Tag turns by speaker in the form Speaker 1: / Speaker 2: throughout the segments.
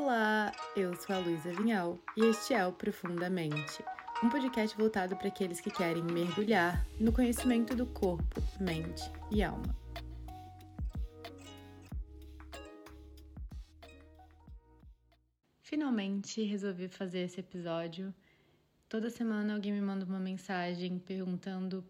Speaker 1: Olá, eu sou a Luísa Vinhal e este é o Profundamente, um podcast voltado para aqueles que querem mergulhar no conhecimento do corpo, mente e alma. Finalmente resolvi fazer esse episódio. Toda semana alguém me manda uma mensagem perguntando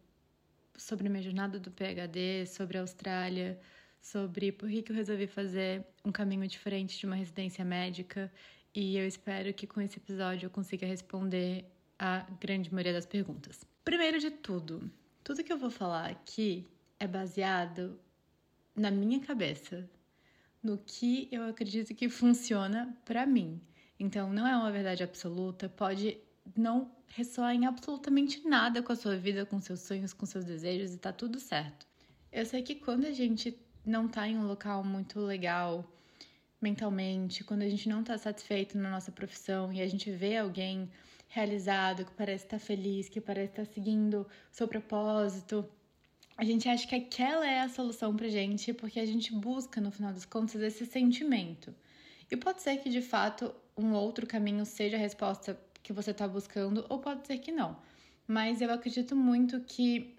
Speaker 1: sobre minha jornada do PhD, sobre a Austrália, sobre por que, eu resolvi fazer um caminho diferente de uma residência médica e eu espero que com esse episódio eu consiga responder a grande maioria das perguntas. Primeiro de tudo, tudo que eu vou falar aqui é baseado na minha cabeça, no que eu acredito que funciona para mim. Então, não é uma verdade absoluta, pode não ressoar em absolutamente nada com a sua vida, com seus sonhos, com seus desejos e tá tudo certo. Eu sei que quando a gente não tá em um local muito legal mentalmente, quando a gente não tá satisfeito na nossa profissão e a gente vê alguém realizado, que parece estar tá feliz, que parece estar tá seguindo o seu propósito, a gente acha que aquela é a solução pra gente, porque a gente busca, no final das contas, esse sentimento. E pode ser que de fato um outro caminho seja a resposta que você está buscando, ou pode ser que não. Mas eu acredito muito que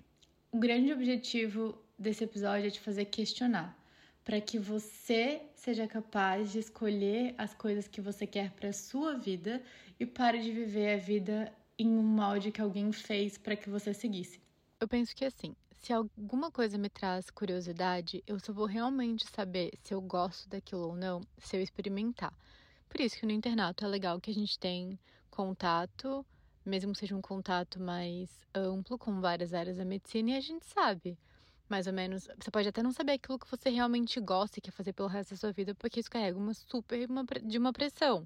Speaker 1: o grande objetivo desse episódio é te fazer questionar, para que você seja capaz de escolher as coisas que você quer para sua vida e pare de viver a vida em um molde que alguém fez para que você seguisse. Eu penso que assim, se alguma coisa me traz curiosidade, eu só vou realmente saber se eu gosto daquilo ou não se eu experimentar. Por isso que no internato é legal que a gente tem contato, mesmo que seja um contato mais amplo com várias áreas da medicina, e a gente sabe mais ou menos. Você pode até não saber aquilo que você realmente gosta e quer fazer pelo resto da sua vida, porque isso carrega uma super uma, de uma pressão.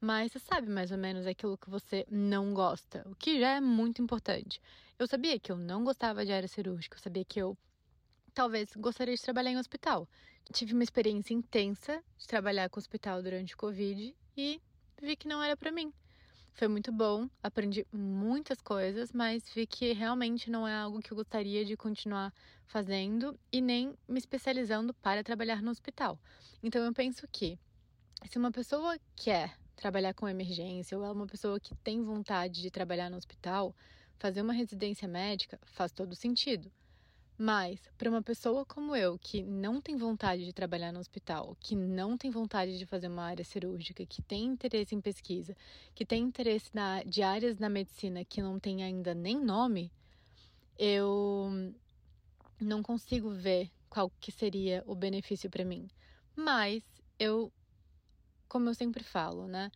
Speaker 1: Mas você sabe mais ou menos aquilo que você não gosta, o que já é muito importante. Eu sabia que eu não gostava de área cirúrgica, eu sabia que eu talvez gostaria de trabalhar em hospital. Tive uma experiência intensa de trabalhar com hospital durante o Covid e vi que não era para mim. Foi muito bom, aprendi muitas coisas, mas vi que realmente não é algo que eu gostaria de continuar fazendo e nem me especializando para trabalhar no hospital. Então eu penso que se uma pessoa quer trabalhar com emergência ou é uma pessoa que tem vontade de trabalhar no hospital, fazer uma residência médica faz todo sentido. Mas, para uma pessoa como eu, que não tem vontade de trabalhar no hospital, que não tem vontade de fazer uma área cirúrgica, que tem interesse em pesquisa, que tem interesse na, de áreas na medicina que não tem ainda nem nome, eu não consigo ver qual que seria o benefício para mim. Mas eu, como eu sempre falo, né?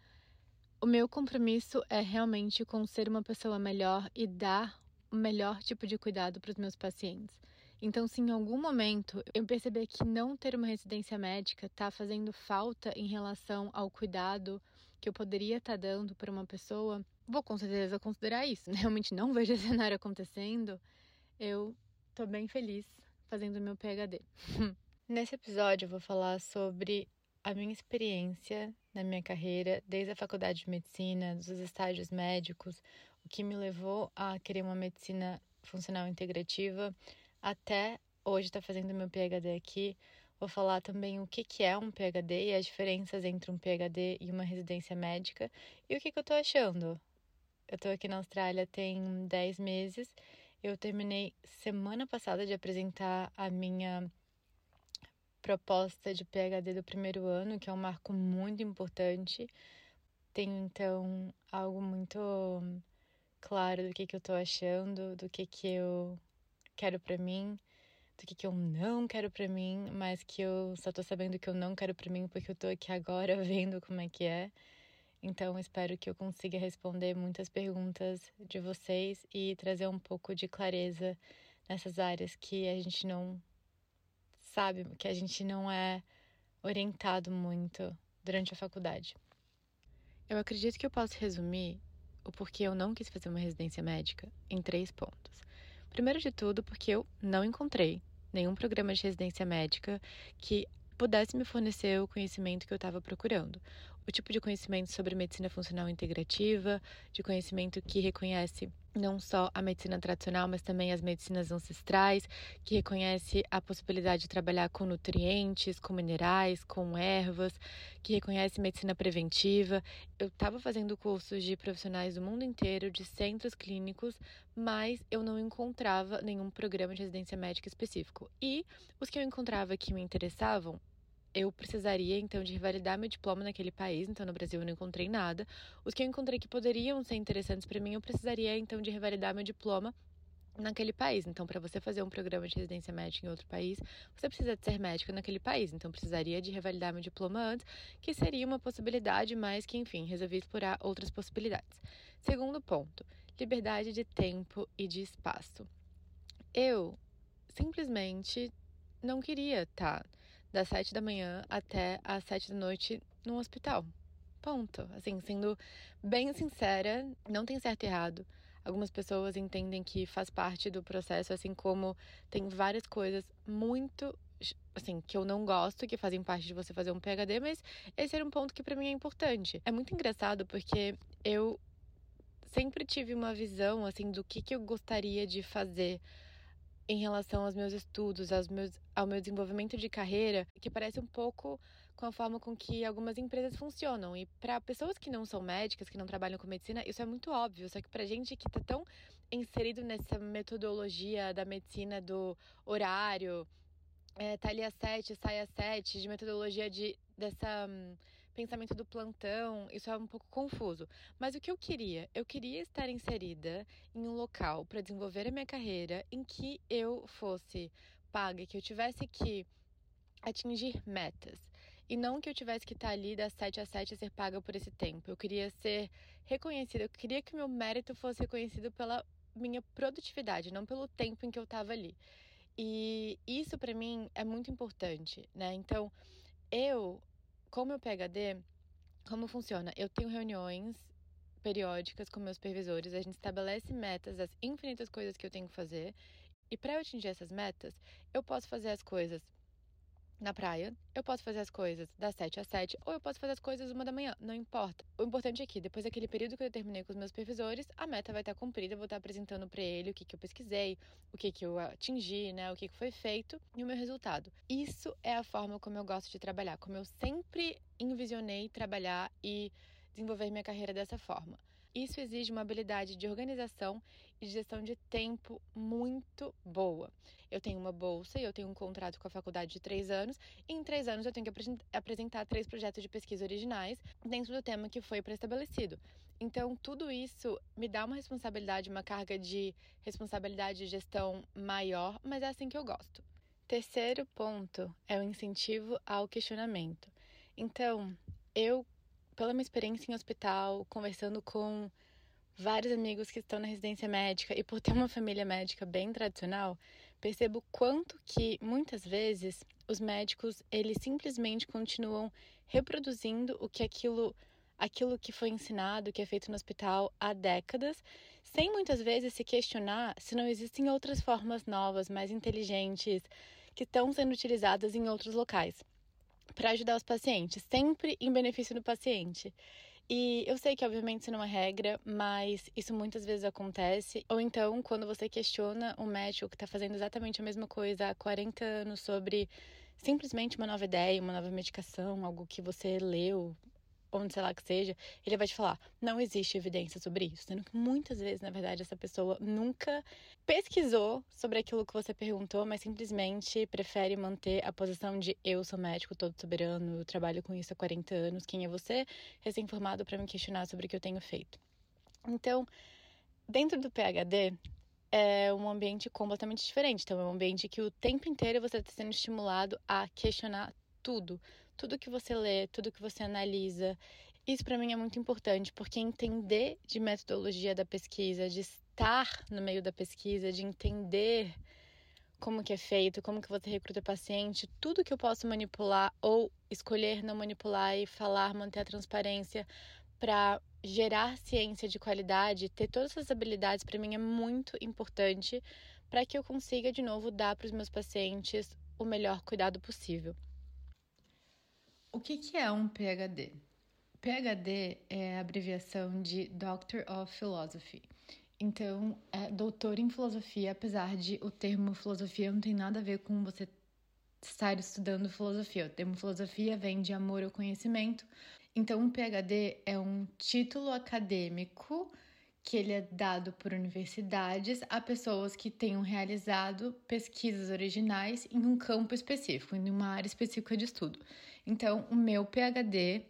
Speaker 1: O meu compromisso é realmente com ser uma pessoa melhor e dar o melhor tipo de cuidado para os meus pacientes. Então, se em algum momento eu perceber que não ter uma residência médica está fazendo falta em relação ao cuidado que eu poderia estar tá dando para uma pessoa, vou com certeza considerar isso. Realmente não vejo esse cenário acontecendo. Eu estou bem feliz fazendo meu PhD. Nesse episódio eu vou falar sobre a minha experiência na minha carreira, desde a faculdade de medicina, dos estágios médicos, que me levou a querer uma medicina funcional integrativa, até hoje estar tá fazendo meu PhD aqui. Vou falar também o que, que é um PhD e as diferenças entre um PhD e uma residência médica e o que, que eu estou achando. Eu estou aqui na Austrália tem 10 meses. Eu terminei semana passada de apresentar a minha proposta de PhD do primeiro ano, que é um marco muito importante. Tenho então algo muito claro do que, que eu tô achando, do que, que eu quero para mim, do que, que eu não quero para mim, mas que eu só tô sabendo que eu não quero para mim porque eu tô aqui agora vendo como é que é. Então, espero que eu consiga responder muitas perguntas de vocês e trazer um pouco de clareza nessas áreas que a gente não sabe que a gente não é orientado muito durante a faculdade. Eu acredito que eu posso resumir o porquê eu não quis fazer uma residência médica em três pontos. Primeiro de tudo, porque eu não encontrei nenhum programa de residência médica que pudesse me fornecer o conhecimento que eu estava procurando. O tipo de conhecimento sobre medicina funcional integrativa, de conhecimento que reconhece não só a medicina tradicional, mas também as medicinas ancestrais, que reconhece a possibilidade de trabalhar com nutrientes, com minerais, com ervas, que reconhece medicina preventiva. Eu estava fazendo cursos de profissionais do mundo inteiro, de centros clínicos, mas eu não encontrava nenhum programa de residência médica específico. E os que eu encontrava que me interessavam eu precisaria então de revalidar meu diploma naquele país, então no Brasil eu não encontrei nada. Os que eu encontrei que poderiam ser interessantes para mim, eu precisaria então de revalidar meu diploma naquele país. Então, para você fazer um programa de residência médica em outro país, você precisa de ser médico naquele país. Então, precisaria de revalidar meu diploma antes, que seria uma possibilidade, mas que, enfim, resolvi explorar outras possibilidades. Segundo ponto, liberdade de tempo e de espaço. Eu simplesmente não queria estar tá das sete da manhã até as sete da noite no hospital. Ponto. Assim, sendo bem sincera, não tem certo e errado. Algumas pessoas entendem que faz parte do processo, assim como tem várias coisas muito assim, que eu não gosto, que fazem parte de você fazer um PhD, mas esse era um ponto que para mim é importante. É muito engraçado porque eu sempre tive uma visão assim do que que eu gostaria de fazer em relação aos meus estudos, aos meus, ao meu desenvolvimento de carreira, que parece um pouco com a forma com que algumas empresas funcionam. E para pessoas que não são médicas, que não trabalham com medicina, isso é muito óbvio. Só que para gente que está tão inserido nessa metodologia da medicina do horário, é, tá ali às sete, sai às sete, de metodologia de, dessa. Pensamento do plantão, isso é um pouco confuso. Mas o que eu queria? Eu queria estar inserida em um local para desenvolver a minha carreira em que eu fosse paga, que eu tivesse que atingir metas. E não que eu tivesse que estar ali das 7 às 7 a ser paga por esse tempo. Eu queria ser reconhecida, eu queria que meu mérito fosse reconhecido pela minha produtividade, não pelo tempo em que eu estava ali. E isso para mim é muito importante, né? Então, eu com o meu PhD, como funciona? Eu tenho reuniões periódicas com meus supervisores, a gente estabelece metas das infinitas coisas que eu tenho que fazer. E para eu atingir essas metas, eu posso fazer as coisas na praia, eu posso fazer as coisas das 7 às 7, ou eu posso fazer as coisas uma da manhã, não importa. O importante é que, depois daquele período que eu terminei com os meus supervisores, a meta vai estar cumprida, eu vou estar apresentando para ele o que, que eu pesquisei, o que, que eu atingi, né, o que, que foi feito e o meu resultado. Isso é a forma como eu gosto de trabalhar, como eu sempre envisionei trabalhar e desenvolver minha carreira dessa forma. Isso exige uma habilidade de organização e gestão de tempo muito boa. Eu tenho uma bolsa e eu tenho um contrato com a faculdade de três anos, e em três anos eu tenho que apresentar três projetos de pesquisa originais dentro do tema que foi pré-estabelecido. Então, tudo isso me dá uma responsabilidade, uma carga de responsabilidade de gestão maior, mas é assim que eu gosto. Terceiro ponto é o incentivo ao questionamento. Então, eu pela minha experiência em hospital, conversando com vários amigos que estão na residência médica e por ter uma família médica bem tradicional, percebo quanto que muitas vezes os médicos eles simplesmente continuam reproduzindo o que aquilo aquilo que foi ensinado, que é feito no hospital há décadas, sem muitas vezes se questionar se não existem outras formas novas, mais inteligentes, que estão sendo utilizadas em outros locais para ajudar os pacientes, sempre em benefício do paciente. E eu sei que, obviamente, isso não é regra, mas isso muitas vezes acontece. Ou então, quando você questiona um médico que está fazendo exatamente a mesma coisa há 40 anos sobre simplesmente uma nova ideia, uma nova medicação, algo que você leu onde sei lá que seja, ele vai te falar: não existe evidência sobre isso. Sendo que muitas vezes, na verdade, essa pessoa nunca pesquisou sobre aquilo que você perguntou, mas simplesmente prefere manter a posição de eu sou médico todo soberano, eu trabalho com isso há 40 anos, quem é você? Recém-formado para me questionar sobre o que eu tenho feito. Então, dentro do PhD, é um ambiente completamente diferente. Então, é um ambiente que o tempo inteiro você está sendo estimulado a questionar tudo, tudo que você lê, tudo que você analisa. Isso para mim é muito importante, porque entender de metodologia da pesquisa, de estar no meio da pesquisa, de entender como que é feito, como que você recruta paciente, tudo que eu posso manipular ou escolher não manipular e falar, manter a transparência para gerar ciência de qualidade, ter todas essas habilidades para mim é muito importante para que eu consiga de novo dar para os meus pacientes o melhor cuidado possível.
Speaker 2: O que, que é um PhD?
Speaker 1: PhD é a abreviação de Doctor of Philosophy. Então, é doutor em filosofia, apesar de o termo filosofia não tem nada a ver com você estar estudando filosofia. O termo filosofia vem de amor ao conhecimento. Então, um PhD é um título acadêmico que ele é dado por universidades a pessoas que tenham realizado pesquisas originais em um campo específico, em uma área específica de estudo. Então, o meu PhD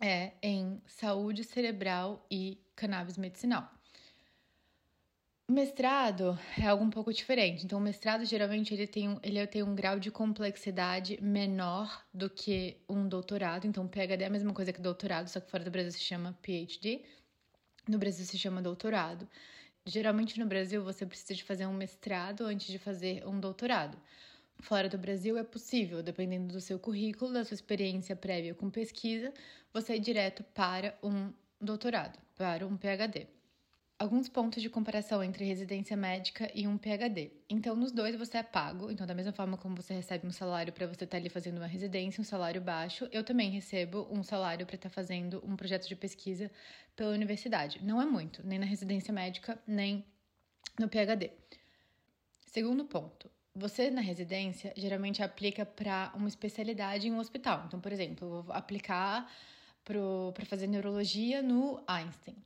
Speaker 1: é em saúde cerebral e cannabis medicinal. O mestrado é algo um pouco diferente. Então, o mestrado geralmente ele tem, um, ele tem um grau de complexidade menor do que um doutorado. Então, PhD é a mesma coisa que doutorado, só que fora do Brasil se chama PhD. No Brasil se chama doutorado. Geralmente no Brasil você precisa de fazer um mestrado antes de fazer um doutorado. Fora do Brasil é possível, dependendo do seu currículo, da sua experiência prévia com pesquisa, você ir direto para um doutorado, para um PhD alguns pontos de comparação entre residência médica e um PhD. Então, nos dois você é pago, então da mesma forma como você recebe um salário para você estar tá ali fazendo uma residência, um salário baixo, eu também recebo um salário para estar tá fazendo um projeto de pesquisa pela universidade. Não é muito, nem na residência médica, nem no PhD. Segundo ponto, você na residência geralmente aplica para uma especialidade em um hospital. Então, por exemplo, eu vou aplicar para fazer neurologia no Einstein.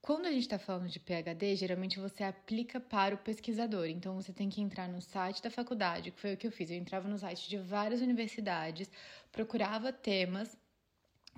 Speaker 1: Quando a gente está falando de PhD, geralmente você aplica para o pesquisador. Então você tem que entrar no site da faculdade, que foi o que eu fiz. Eu entrava no site de várias universidades, procurava temas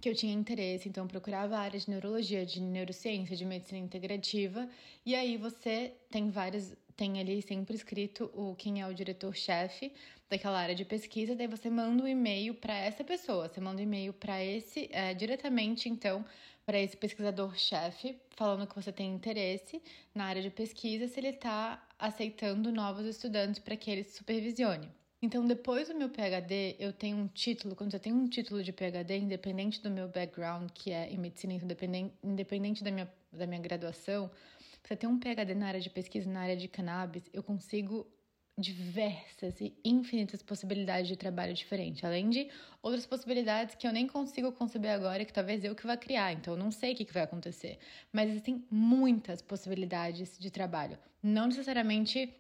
Speaker 1: que eu tinha interesse, então procurava áreas de neurologia, de neurociência, de medicina integrativa, e aí você tem várias, tem ali sempre escrito o quem é o diretor-chefe daquela área de pesquisa, daí você manda um e-mail para essa pessoa, você manda um e-mail para esse é, diretamente, então para esse pesquisador-chefe, falando que você tem interesse na área de pesquisa, se ele está aceitando novos estudantes para que ele supervisione. Então, depois do meu PhD, eu tenho um título. Quando você tem um título de PhD, independente do meu background, que é em medicina, independente, independente da, minha, da minha graduação, você tem um PhD na área de pesquisa, na área de cannabis, eu consigo diversas e infinitas possibilidades de trabalho diferente, além de outras possibilidades que eu nem consigo conceber agora, que talvez eu que vá criar, então eu não sei o que, vai acontecer. Mas existem muitas possibilidades de trabalho, não necessariamente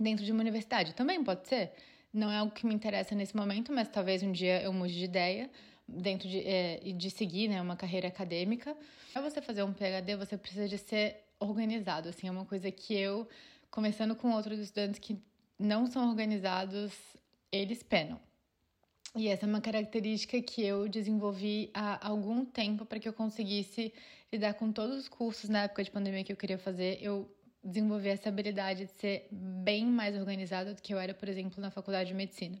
Speaker 1: dentro de uma universidade, também pode ser. Não é algo que me interessa nesse momento, mas talvez um dia eu mude de ideia dentro de, é, de seguir né, uma carreira acadêmica. Para você fazer um PhD, você precisa de ser organizado, assim, é uma coisa que eu, começando com outros estudantes que não são organizados, eles penam. E essa é uma característica que eu desenvolvi há algum tempo para que eu conseguisse lidar com todos os cursos na época de pandemia que eu queria fazer. Eu desenvolvi essa habilidade de ser bem mais organizada do que eu era, por exemplo, na faculdade de medicina.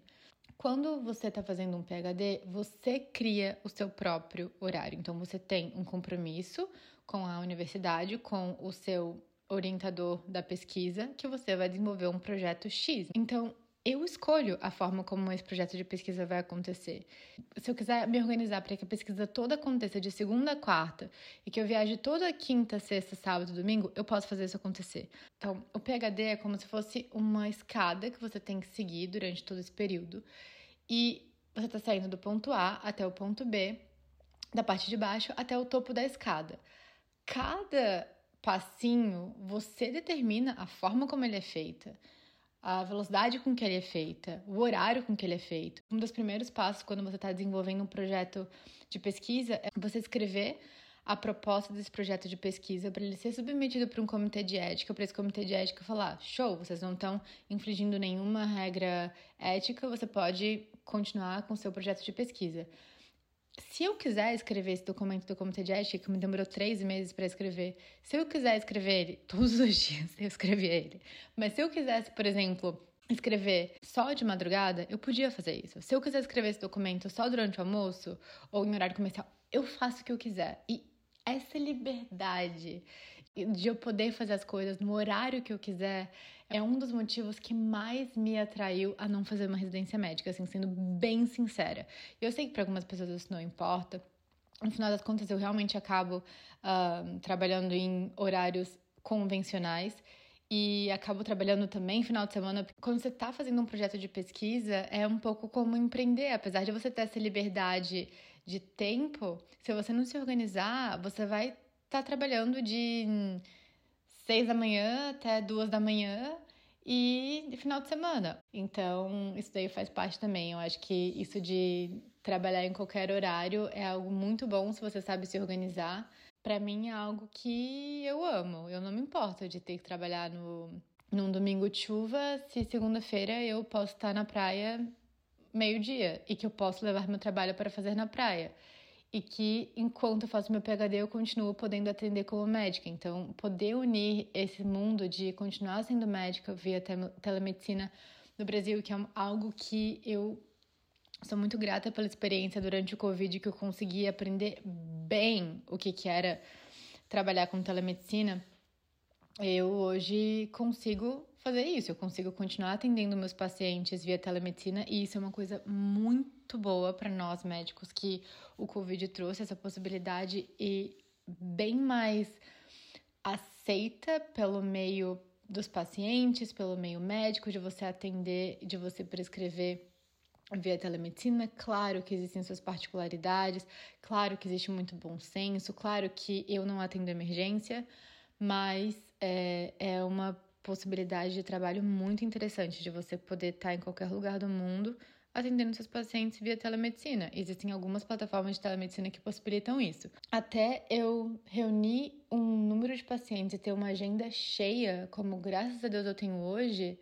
Speaker 1: Quando você está fazendo um PhD, você cria o seu próprio horário. Então, você tem um compromisso com a universidade, com o seu orientador da pesquisa que você vai desenvolver um projeto X. Então, eu escolho a forma como esse projeto de pesquisa vai acontecer. Se eu quiser me organizar para que a pesquisa toda aconteça de segunda a quarta e que eu viaje toda quinta, sexta, sábado, domingo, eu posso fazer isso acontecer. Então, o PhD é como se fosse uma escada que você tem que seguir durante todo esse período. E você está saindo do ponto A até o ponto B, da parte de baixo até o topo da escada. Cada passinho, você determina a forma como ele é feita, a velocidade com que ele é feita, o horário com que ele é feito. Um dos primeiros passos quando você está desenvolvendo um projeto de pesquisa é você escrever a proposta desse projeto de pesquisa para ele ser submetido para um comitê de ética, para esse comitê de ética falar: show, vocês não estão infringindo nenhuma regra ética, você pode continuar com o seu projeto de pesquisa se eu quiser escrever esse documento do Comitê de Ética, que me demorou três meses para escrever, se eu quiser escrever ele todos os dias, eu escrevi ele. Mas se eu quisesse, por exemplo, escrever só de madrugada, eu podia fazer isso. Se eu quiser escrever esse documento só durante o almoço ou em horário comercial, eu faço o que eu quiser. E essa liberdade de eu poder fazer as coisas no horário que eu quiser é um dos motivos que mais me atraiu a não fazer uma residência médica, assim, sendo bem sincera. Eu sei que para algumas pessoas isso não importa. No final das contas, eu realmente acabo uh, trabalhando em horários convencionais e acabo trabalhando também final de semana. Quando você está fazendo um projeto de pesquisa, é um pouco como empreender. Apesar de você ter essa liberdade de tempo, se você não se organizar, você vai estar tá trabalhando de seis da manhã até duas da manhã e final de semana. Então, isso daí faz parte também. Eu acho que isso de trabalhar em qualquer horário é algo muito bom se você sabe se organizar para mim é algo que eu amo. Eu não me importo de ter que trabalhar no, num domingo de chuva se segunda-feira eu posso estar na praia meio-dia e que eu posso levar meu trabalho para fazer na praia. E que enquanto eu faço meu PhD eu continuo podendo atender como médica. Então, poder unir esse mundo de continuar sendo médica via telemedicina no Brasil, que é algo que eu Sou muito grata pela experiência durante o Covid que eu consegui aprender bem o que, que era trabalhar com telemedicina. Eu hoje consigo fazer isso, eu consigo continuar atendendo meus pacientes via telemedicina e isso é uma coisa muito boa para nós médicos que o Covid trouxe essa possibilidade e bem mais aceita pelo meio dos pacientes, pelo meio médico, de você atender, de você prescrever via telemedicina. Claro que existem suas particularidades, claro que existe muito bom senso, claro que eu não atendo emergência, mas é, é uma possibilidade de trabalho muito interessante de você poder estar em qualquer lugar do mundo atendendo seus pacientes via telemedicina. Existem algumas plataformas de telemedicina que possibilitam isso. Até eu reunir um número de pacientes e ter uma agenda cheia, como graças a Deus eu tenho hoje,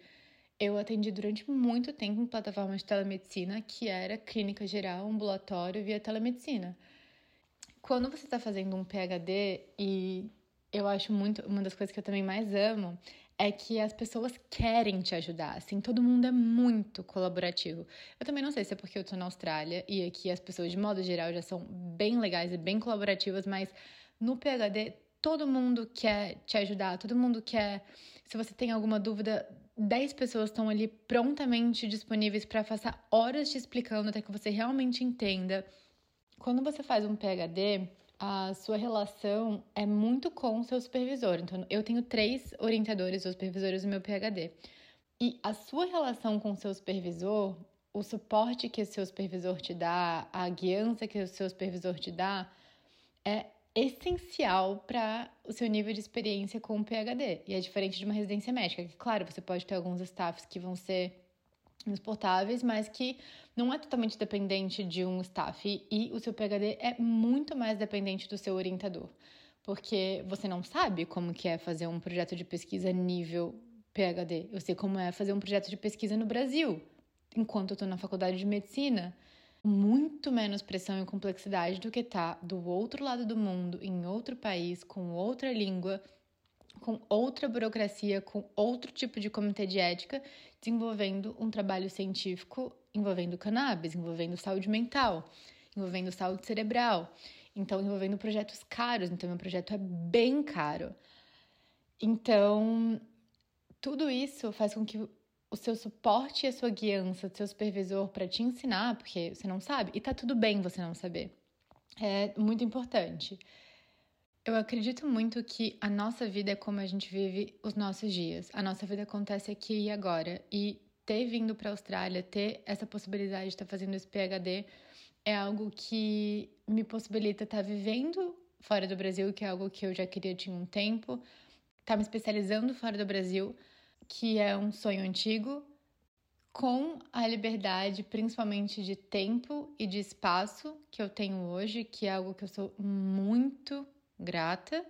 Speaker 1: eu atendi durante muito tempo em plataformas de telemedicina, que era clínica geral, ambulatório via telemedicina. Quando você está fazendo um PhD, e eu acho muito, uma das coisas que eu também mais amo, é que as pessoas querem te ajudar, assim, todo mundo é muito colaborativo. Eu também não sei se é porque eu tô na Austrália e aqui as pessoas, de modo geral, já são bem legais e bem colaborativas, mas no PhD todo mundo quer te ajudar, todo mundo quer. Se você tem alguma dúvida, 10 pessoas estão ali prontamente disponíveis para passar horas te explicando até que você realmente entenda. Quando você faz um PhD, a sua relação é muito com o seu supervisor. Então, eu tenho três orientadores ou supervisores do meu PhD. E a sua relação com o seu supervisor, o suporte que o seu supervisor te dá, a guiança que o seu supervisor te dá, é essencial para o seu nível de experiência com o PhD. E é diferente de uma residência médica, que, claro, você pode ter alguns staffs que vão ser insuportáveis, mas que não é totalmente dependente de um staff. E o seu PhD é muito mais dependente do seu orientador. Porque você não sabe como que é fazer um projeto de pesquisa nível PhD. Eu sei como é fazer um projeto de pesquisa no Brasil, enquanto eu estou na faculdade de medicina muito menos pressão e complexidade do que tá do outro lado do mundo, em outro país, com outra língua, com outra burocracia, com outro tipo de comitê de ética, desenvolvendo um trabalho científico envolvendo cannabis, envolvendo saúde mental, envolvendo saúde cerebral, então envolvendo projetos caros, então meu projeto é bem caro. Então, tudo isso faz com que o seu suporte e a sua guiança do seu supervisor para te ensinar, porque você não sabe, e tá tudo bem você não saber. É muito importante. Eu acredito muito que a nossa vida é como a gente vive os nossos dias. A nossa vida acontece aqui e agora. E ter vindo para a Austrália, ter essa possibilidade de estar tá fazendo esse PhD é algo que me possibilita estar tá vivendo fora do Brasil, que é algo que eu já queria tinha um tempo, estar tá me especializando fora do Brasil, que é um sonho antigo, com a liberdade, principalmente de tempo e de espaço que eu tenho hoje, que é algo que eu sou muito grata.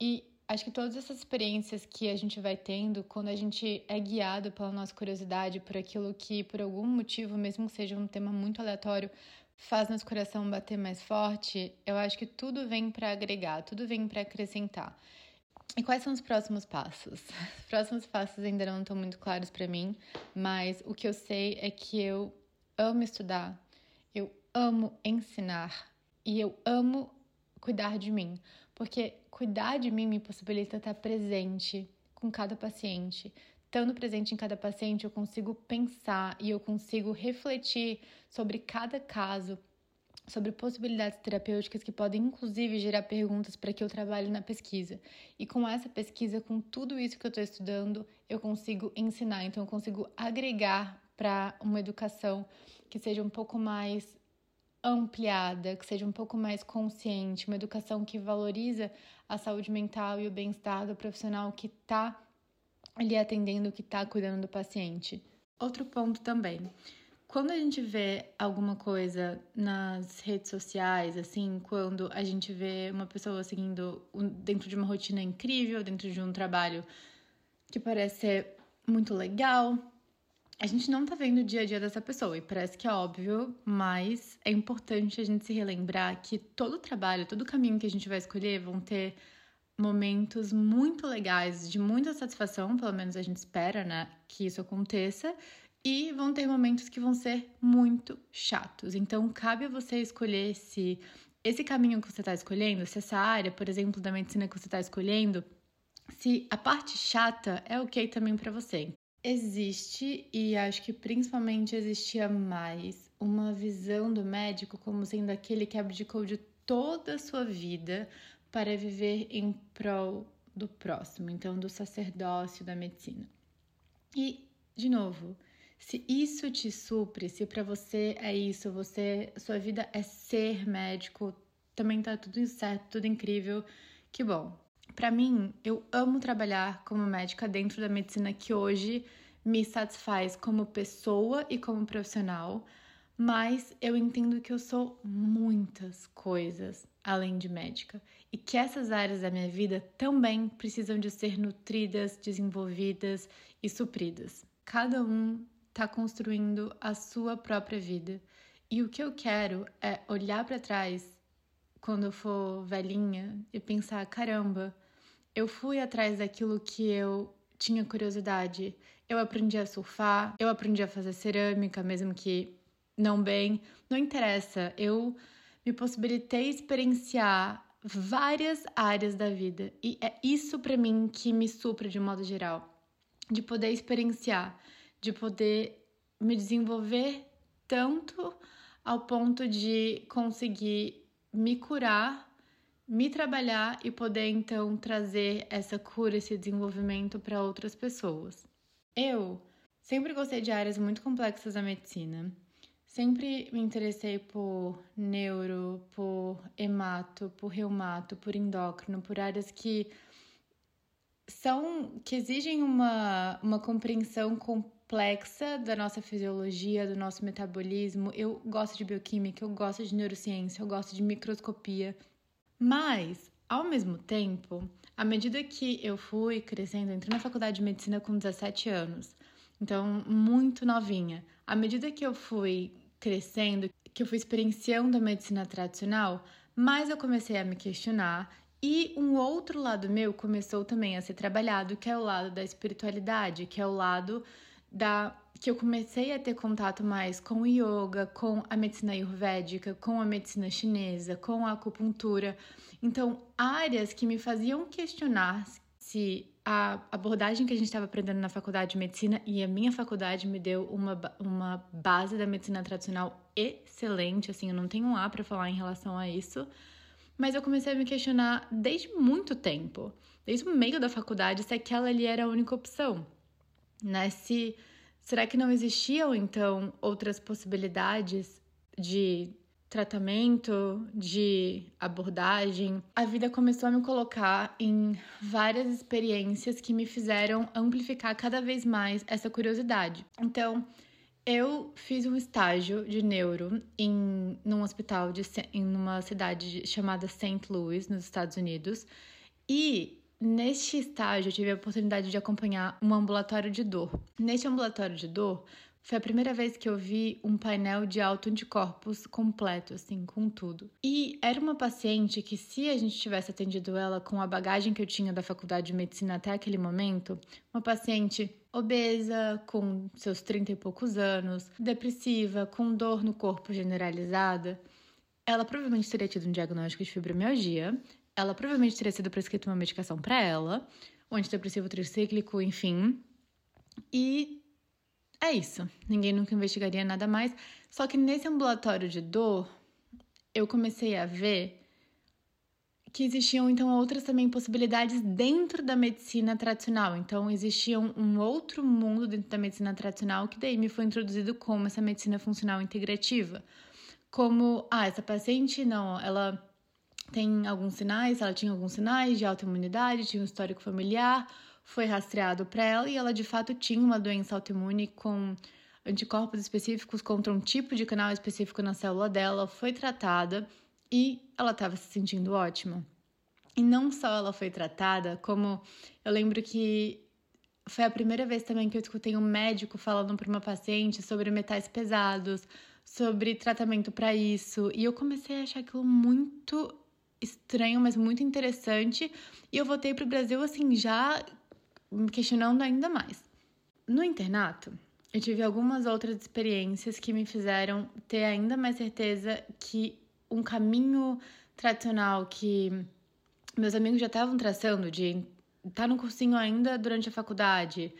Speaker 1: E acho que todas essas experiências que a gente vai tendo, quando a gente é guiado pela nossa curiosidade, por aquilo que, por algum motivo, mesmo que seja um tema muito aleatório, faz nosso coração bater mais forte, eu acho que tudo vem para agregar, tudo vem para acrescentar. E quais são os próximos passos? Os próximos passos ainda não estão muito claros para mim, mas o que eu sei é que eu amo estudar, eu amo ensinar e eu amo cuidar de mim, porque cuidar de mim me possibilita estar presente com cada paciente. Estando presente em cada paciente, eu consigo pensar e eu consigo refletir sobre cada caso sobre possibilidades terapêuticas que podem inclusive gerar perguntas para que eu trabalhe na pesquisa. E com essa pesquisa, com tudo isso que eu estou estudando, eu consigo ensinar, então eu consigo agregar para uma educação que seja um pouco mais ampliada, que seja um pouco mais consciente, uma educação que valoriza a saúde mental e o bem-estar do profissional que está ali atendendo, que está cuidando do paciente. Outro ponto também. Quando a gente vê alguma coisa nas redes sociais, assim, quando a gente vê uma pessoa seguindo dentro de uma rotina incrível, dentro de um trabalho que parece ser muito legal, a gente não tá vendo o dia a dia dessa pessoa e parece que é óbvio, mas é importante a gente se relembrar que todo trabalho, todo caminho que a gente vai escolher vão ter momentos muito legais, de muita satisfação, pelo menos a gente espera, né, que isso aconteça, e vão ter momentos que vão ser muito chatos. Então, cabe a você escolher se esse caminho que você está escolhendo, se essa área, por exemplo, da medicina que você está escolhendo, se a parte chata é ok também para você. Existe, e acho que principalmente existia mais, uma visão do médico como sendo aquele que abdicou de toda a sua vida para viver em prol do próximo, então do sacerdócio da medicina. E, de novo, se isso te supre, se para você é isso, você, sua vida é ser médico, também tá tudo certo, tudo incrível, que bom. Para mim, eu amo trabalhar como médica dentro da medicina que hoje me satisfaz como pessoa e como profissional, mas eu entendo que eu sou muitas coisas além de médica e que essas áreas da minha vida também precisam de ser nutridas, desenvolvidas e supridas. Cada um está construindo a sua própria vida. E o que eu quero é olhar para trás quando eu for velhinha e pensar: caramba, eu fui atrás daquilo que eu tinha curiosidade. Eu aprendi a surfar, eu aprendi a fazer cerâmica, mesmo que não bem. Não interessa, eu me possibilitei experienciar várias áreas da vida. E é isso para mim que me supra de modo geral. De poder experienciar de poder me desenvolver tanto ao ponto de conseguir me curar, me trabalhar e poder então trazer essa cura, esse desenvolvimento para outras pessoas. Eu sempre gostei de áreas muito complexas da medicina. Sempre me interessei por neuro, por hemato, por reumato, por endócrino, por áreas que são que exigem uma, uma compreensão com complexa da nossa fisiologia, do nosso metabolismo. Eu gosto de bioquímica, eu gosto de neurociência, eu gosto de microscopia. Mas, ao mesmo tempo, à medida que eu fui crescendo, entrei na faculdade de medicina com 17 anos, então muito novinha. À medida que eu fui crescendo, que eu fui experienciando a medicina tradicional, mais eu comecei a me questionar e um outro lado meu começou também a ser trabalhado, que é o lado da espiritualidade, que é o lado da que eu comecei a ter contato mais com o yoga, com a medicina ayurvédica, com a medicina chinesa, com a acupuntura. Então, áreas que me faziam questionar se a abordagem que a gente estava aprendendo na faculdade de medicina e a minha faculdade me deu uma, uma base da medicina tradicional excelente, assim, eu não tenho um A para falar em relação a isso, mas eu comecei a me questionar desde muito tempo, desde o meio da faculdade, se aquela ali era a única opção né? Se será que não existiam então outras possibilidades de tratamento, de abordagem, a vida começou a me colocar em várias experiências que me fizeram amplificar cada vez mais essa curiosidade. Então, eu fiz um estágio de neuro em num hospital de, em uma cidade chamada St. Louis, nos Estados Unidos, e Neste estágio, eu tive a oportunidade de acompanhar um ambulatório de dor. Neste ambulatório de dor, foi a primeira vez que eu vi um painel de autoanticorpos completo, assim, com tudo. E era uma paciente que, se a gente tivesse atendido ela com a bagagem que eu tinha da faculdade de medicina até aquele momento, uma paciente obesa, com seus 30 e poucos anos, depressiva, com dor no corpo generalizada, ela provavelmente teria tido um diagnóstico de fibromialgia, ela provavelmente teria sido prescrita uma medicação para ela, um antidepressivo tricíclico, enfim. E é isso. Ninguém nunca investigaria nada mais. Só que nesse ambulatório de dor, eu comecei a ver que existiam então outras também possibilidades dentro da medicina tradicional. Então existia um outro mundo dentro da medicina tradicional que daí me foi introduzido como essa medicina funcional integrativa. Como, ah, essa paciente não, ela tem alguns sinais, ela tinha alguns sinais de autoimunidade, tinha um histórico familiar, foi rastreado para ela e ela de fato tinha uma doença autoimune com anticorpos específicos contra um tipo de canal específico na célula dela, foi tratada e ela estava se sentindo ótima. E não só ela foi tratada, como eu lembro que foi a primeira vez também que eu escutei um médico falando para uma paciente sobre metais pesados, sobre tratamento para isso, e eu comecei a achar aquilo muito estranho, mas muito interessante, e eu voltei para o Brasil assim já me questionando ainda mais. No internato, eu tive algumas outras experiências que me fizeram ter ainda mais certeza que um caminho tradicional que meus amigos já estavam traçando de estar tá no cursinho ainda durante a faculdade,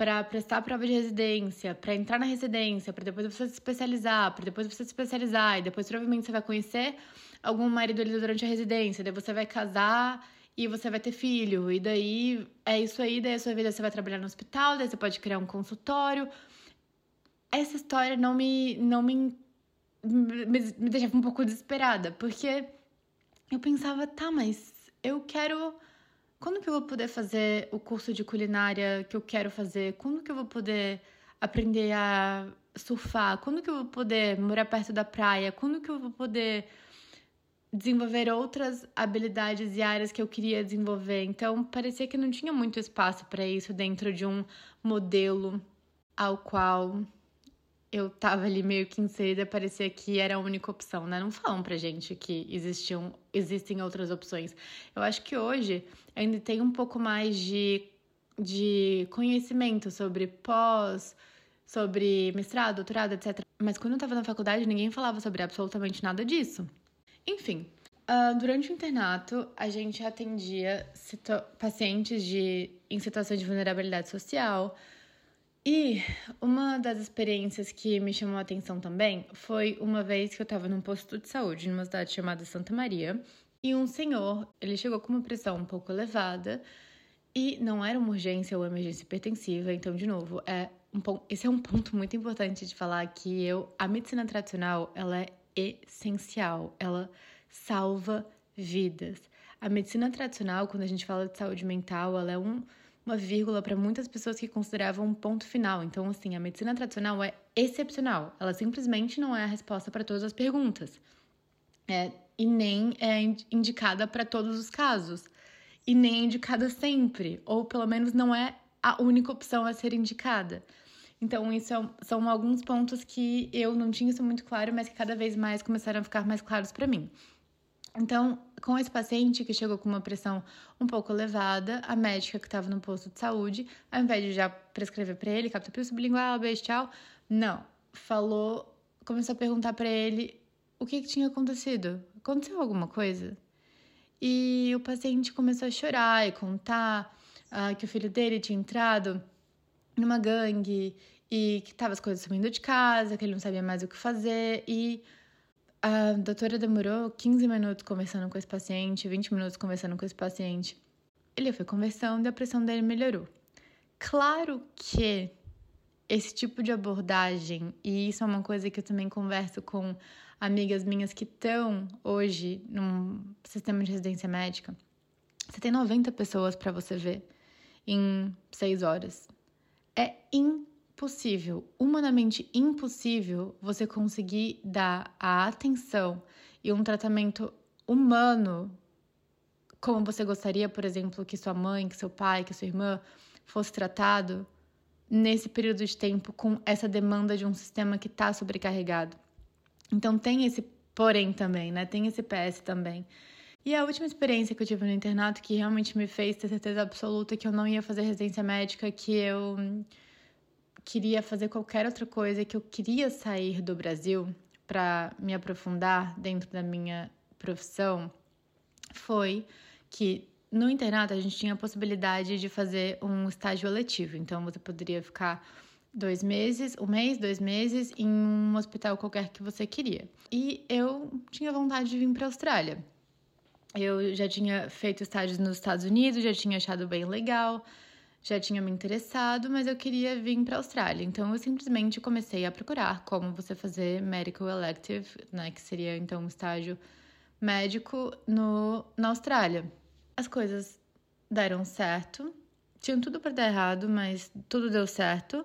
Speaker 1: para prestar a prova de residência, para entrar na residência, para depois você se especializar, para depois você se especializar e depois provavelmente você vai conhecer algum marido ali durante a residência, daí você vai casar e você vai ter filho, e daí é isso aí, daí a sua vida você vai trabalhar no hospital, daí você pode criar um consultório. Essa história não me não me me, me deixava um pouco desesperada, porque eu pensava, tá, mas eu quero. Quando que eu vou poder fazer o curso de culinária que eu quero fazer? Quando que eu vou poder aprender a surfar? Quando que eu vou poder morar perto da praia? Quando que eu vou poder desenvolver outras habilidades e áreas que eu queria desenvolver? Então, parecia que não tinha muito espaço para isso dentro de um modelo ao qual eu tava ali meio que inserida, parecia que era a única opção, né? Não falam pra gente que existiam, existem outras opções. Eu acho que hoje ainda tem um pouco mais de, de conhecimento sobre pós, sobre mestrado, doutorado, etc. Mas quando eu tava na faculdade, ninguém falava sobre absolutamente nada disso. Enfim, uh, durante o internato, a gente atendia pacientes de, em situação de vulnerabilidade social, e uma das experiências que me chamou a atenção também foi uma vez que eu estava num posto de saúde numa cidade chamada Santa Maria e um senhor, ele chegou com uma pressão um pouco elevada e não era uma urgência ou emergência hipertensiva, então de novo, é um esse é um ponto muito importante de falar que eu a medicina tradicional, ela é essencial, ela salva vidas. A medicina tradicional, quando a gente fala de saúde mental, ela é um uma vírgula para muitas pessoas que consideravam um ponto final. Então, assim, a medicina tradicional é excepcional. Ela simplesmente não é a resposta para todas as perguntas. É, e nem é indicada para todos os casos. E nem é indicada sempre. Ou pelo menos não é a única opção a ser indicada. Então, isso é, são alguns pontos que eu não tinha isso muito claro, mas que cada vez mais começaram a ficar mais claros para mim. Então, com esse paciente que chegou com uma pressão um pouco elevada, a médica que estava no posto de saúde, ao invés de já prescrever para ele captopril sublingual, beijo, tchau, não, falou, começou a perguntar para ele o que, que tinha acontecido. Aconteceu alguma coisa? E o paciente começou a chorar e contar uh, que o filho dele tinha entrado numa gangue e que tava as coisas sumindo de casa, que ele não sabia mais o que fazer e a doutora demorou 15 minutos conversando com esse paciente, 20 minutos conversando com esse paciente. Ele foi conversando e a pressão dele melhorou. Claro que esse tipo de abordagem, e isso é uma coisa que eu também converso com amigas minhas que estão hoje num sistema de residência médica, você tem 90 pessoas para você ver em 6 horas. É impossível impossível, humanamente impossível, você conseguir dar a atenção e um tratamento humano como você gostaria, por exemplo, que sua mãe, que seu pai, que sua irmã fosse tratado nesse período de tempo com essa demanda de um sistema que está sobrecarregado. Então tem esse porém também, né? Tem esse PS também. E a última experiência que eu tive no internato que realmente me fez ter certeza absoluta que eu não ia fazer residência médica, que eu queria fazer qualquer outra coisa, que eu queria sair do Brasil para me aprofundar dentro da minha profissão, foi que no internato a gente tinha a possibilidade de fazer um estágio eletivo. Então você poderia ficar dois meses, um mês, dois meses, em um hospital qualquer que você queria. E eu tinha vontade de vir para a Austrália. Eu já tinha feito estágios nos Estados Unidos, já tinha achado bem legal, já tinha me interessado, mas eu queria vir para a Austrália. Então eu simplesmente comecei a procurar como você fazer medical elective, né, que seria então um estágio médico no na Austrália. As coisas deram certo. Tinham tudo para dar errado, mas tudo deu certo.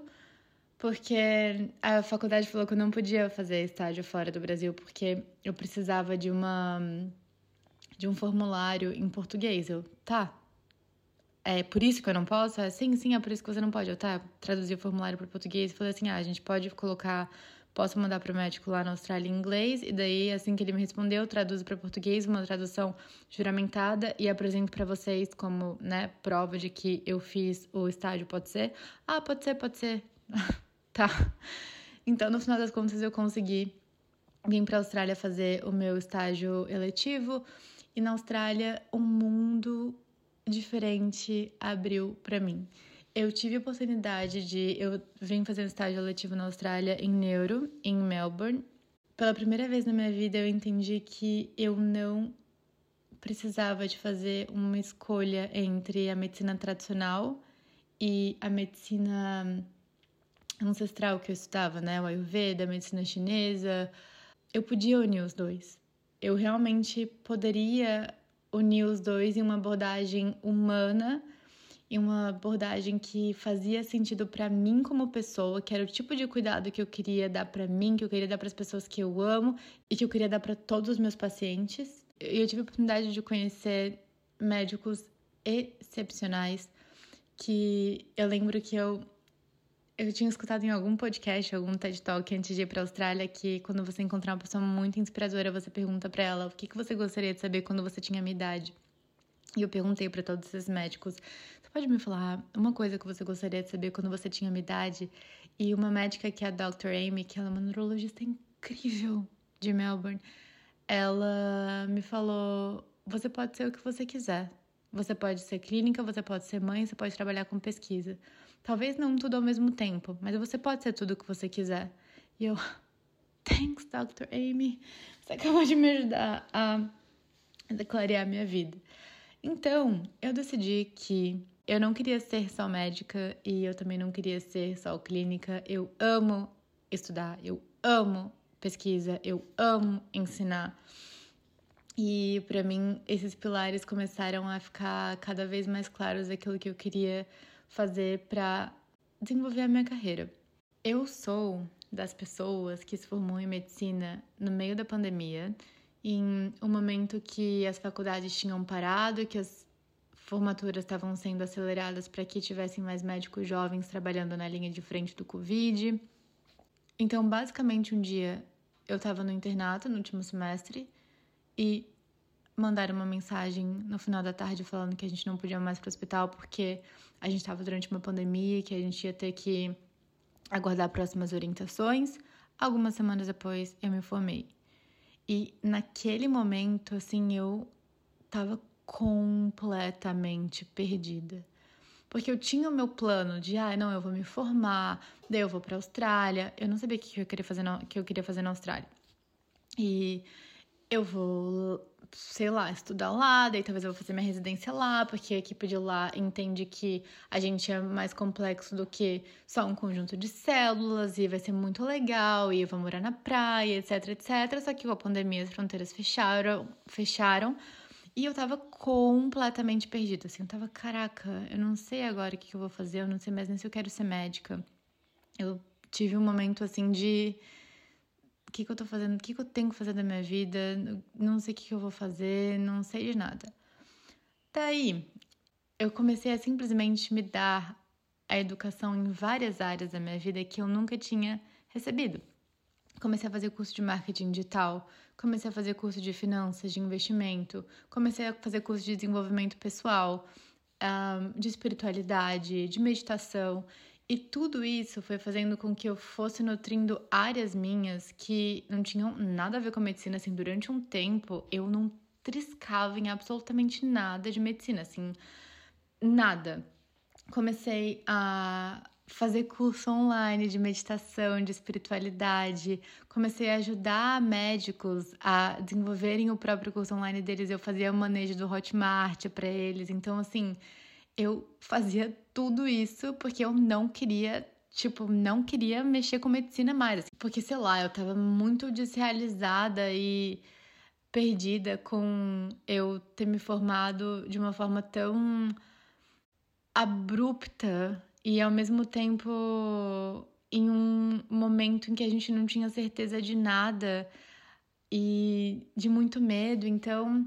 Speaker 1: Porque a faculdade falou que eu não podia fazer estágio fora do Brasil porque eu precisava de uma de um formulário em português. Eu, tá. É por isso que eu não posso? É, sim, sim, é por isso que você não pode. Eu, tá, traduzi o formulário para português e falei assim: ah, a gente pode colocar. Posso mandar para o médico lá na Austrália em inglês, e daí, assim que ele me respondeu, eu traduzo para português, uma tradução juramentada, e apresento para vocês como, né, prova de que eu fiz o estágio, pode ser? Ah, pode ser, pode ser. tá. Então, no final das contas, eu consegui vir para a Austrália fazer o meu estágio eletivo. E na Austrália, um mundo diferente abriu para mim. Eu tive a oportunidade de. Eu vim fazer um estágio letivo na Austrália em neuro, em Melbourne. Pela primeira vez na minha vida, eu entendi que eu não precisava de fazer uma escolha entre a medicina tradicional e a medicina ancestral que eu estudava, né? O Ayurveda, a medicina chinesa. Eu podia unir os dois eu realmente poderia unir os dois em uma abordagem humana e uma abordagem que fazia sentido para mim como pessoa, que era o tipo de cuidado que eu queria dar para mim, que eu queria dar para as pessoas que eu amo e que eu queria dar para todos os meus pacientes. E eu tive a oportunidade de conhecer médicos excepcionais que eu lembro que eu eu tinha escutado em algum podcast, algum TED Talk antes de ir para a Austrália que quando você encontrar uma pessoa muito inspiradora, você pergunta para ela o que, que você gostaria de saber quando você tinha a minha idade. E eu perguntei para todos esses médicos: você pode me falar uma coisa que você gostaria de saber quando você tinha a minha idade? E uma médica que é a Dr. Amy, que ela é uma neurologista incrível de Melbourne, ela me falou: você pode ser o que você quiser. Você pode ser clínica, você pode ser mãe, você pode trabalhar com pesquisa. Talvez não tudo ao mesmo tempo, mas você pode ser tudo o que você quiser. E eu, thanks, Dr. Amy. Você acabou de me ajudar a declarar a minha vida. Então, eu decidi que eu não queria ser só médica e eu também não queria ser só clínica. Eu amo estudar, eu amo pesquisa, eu amo ensinar. E para mim, esses pilares começaram a ficar cada vez mais claros aquilo que eu queria fazer para desenvolver a minha carreira. Eu sou das pessoas que se formou em medicina no meio da pandemia, em um momento que as faculdades tinham parado, que as formaturas estavam sendo aceleradas para que tivessem mais médicos jovens trabalhando na linha de frente do Covid. Então, basicamente, um dia eu estava no internato no último semestre e mandaram uma mensagem no final da tarde falando que a gente não podia mais para o hospital porque a gente estava durante uma pandemia, que a gente ia ter que aguardar próximas orientações. Algumas semanas depois eu me formei. E naquele momento, assim, eu tava completamente perdida. Porque eu tinha o meu plano de, ah, não, eu vou me formar, daí eu vou para Austrália. Eu não sabia o que eu queria fazer na, que eu queria fazer na Austrália. E eu vou sei lá, estudar lá, daí talvez eu vou fazer minha residência lá, porque a equipe de lá entende que a gente é mais complexo do que só um conjunto de células e vai ser muito legal e eu vou morar na praia, etc, etc. Só que com a pandemia as fronteiras fecharam, fecharam e eu tava completamente perdida, assim, eu tava, caraca, eu não sei agora o que eu vou fazer, eu não sei mais nem se eu quero ser médica. Eu tive um momento assim de que, que eu tô fazendo, o que, que eu tenho que fazer da minha vida, não sei o que, que eu vou fazer, não sei de nada. Daí, eu comecei a simplesmente me dar a educação em várias áreas da minha vida que eu nunca tinha recebido. Comecei a fazer curso de marketing digital, comecei a fazer curso de finanças, de investimento, comecei a fazer curso de desenvolvimento pessoal, de espiritualidade, de meditação. E tudo isso foi fazendo com que eu fosse nutrindo áreas minhas que não tinham nada a ver com a medicina. Assim, durante um tempo, eu não triscava em absolutamente nada de medicina, assim, nada. Comecei a fazer curso online de meditação, de espiritualidade. Comecei a ajudar médicos a desenvolverem o próprio curso online deles. Eu fazia manejo do Hotmart para eles. Então, assim, eu fazia tudo isso porque eu não queria, tipo, não queria mexer com medicina mais. Assim, porque, sei lá, eu tava muito desrealizada e perdida com eu ter me formado de uma forma tão abrupta e ao mesmo tempo em um momento em que a gente não tinha certeza de nada e de muito medo. Então,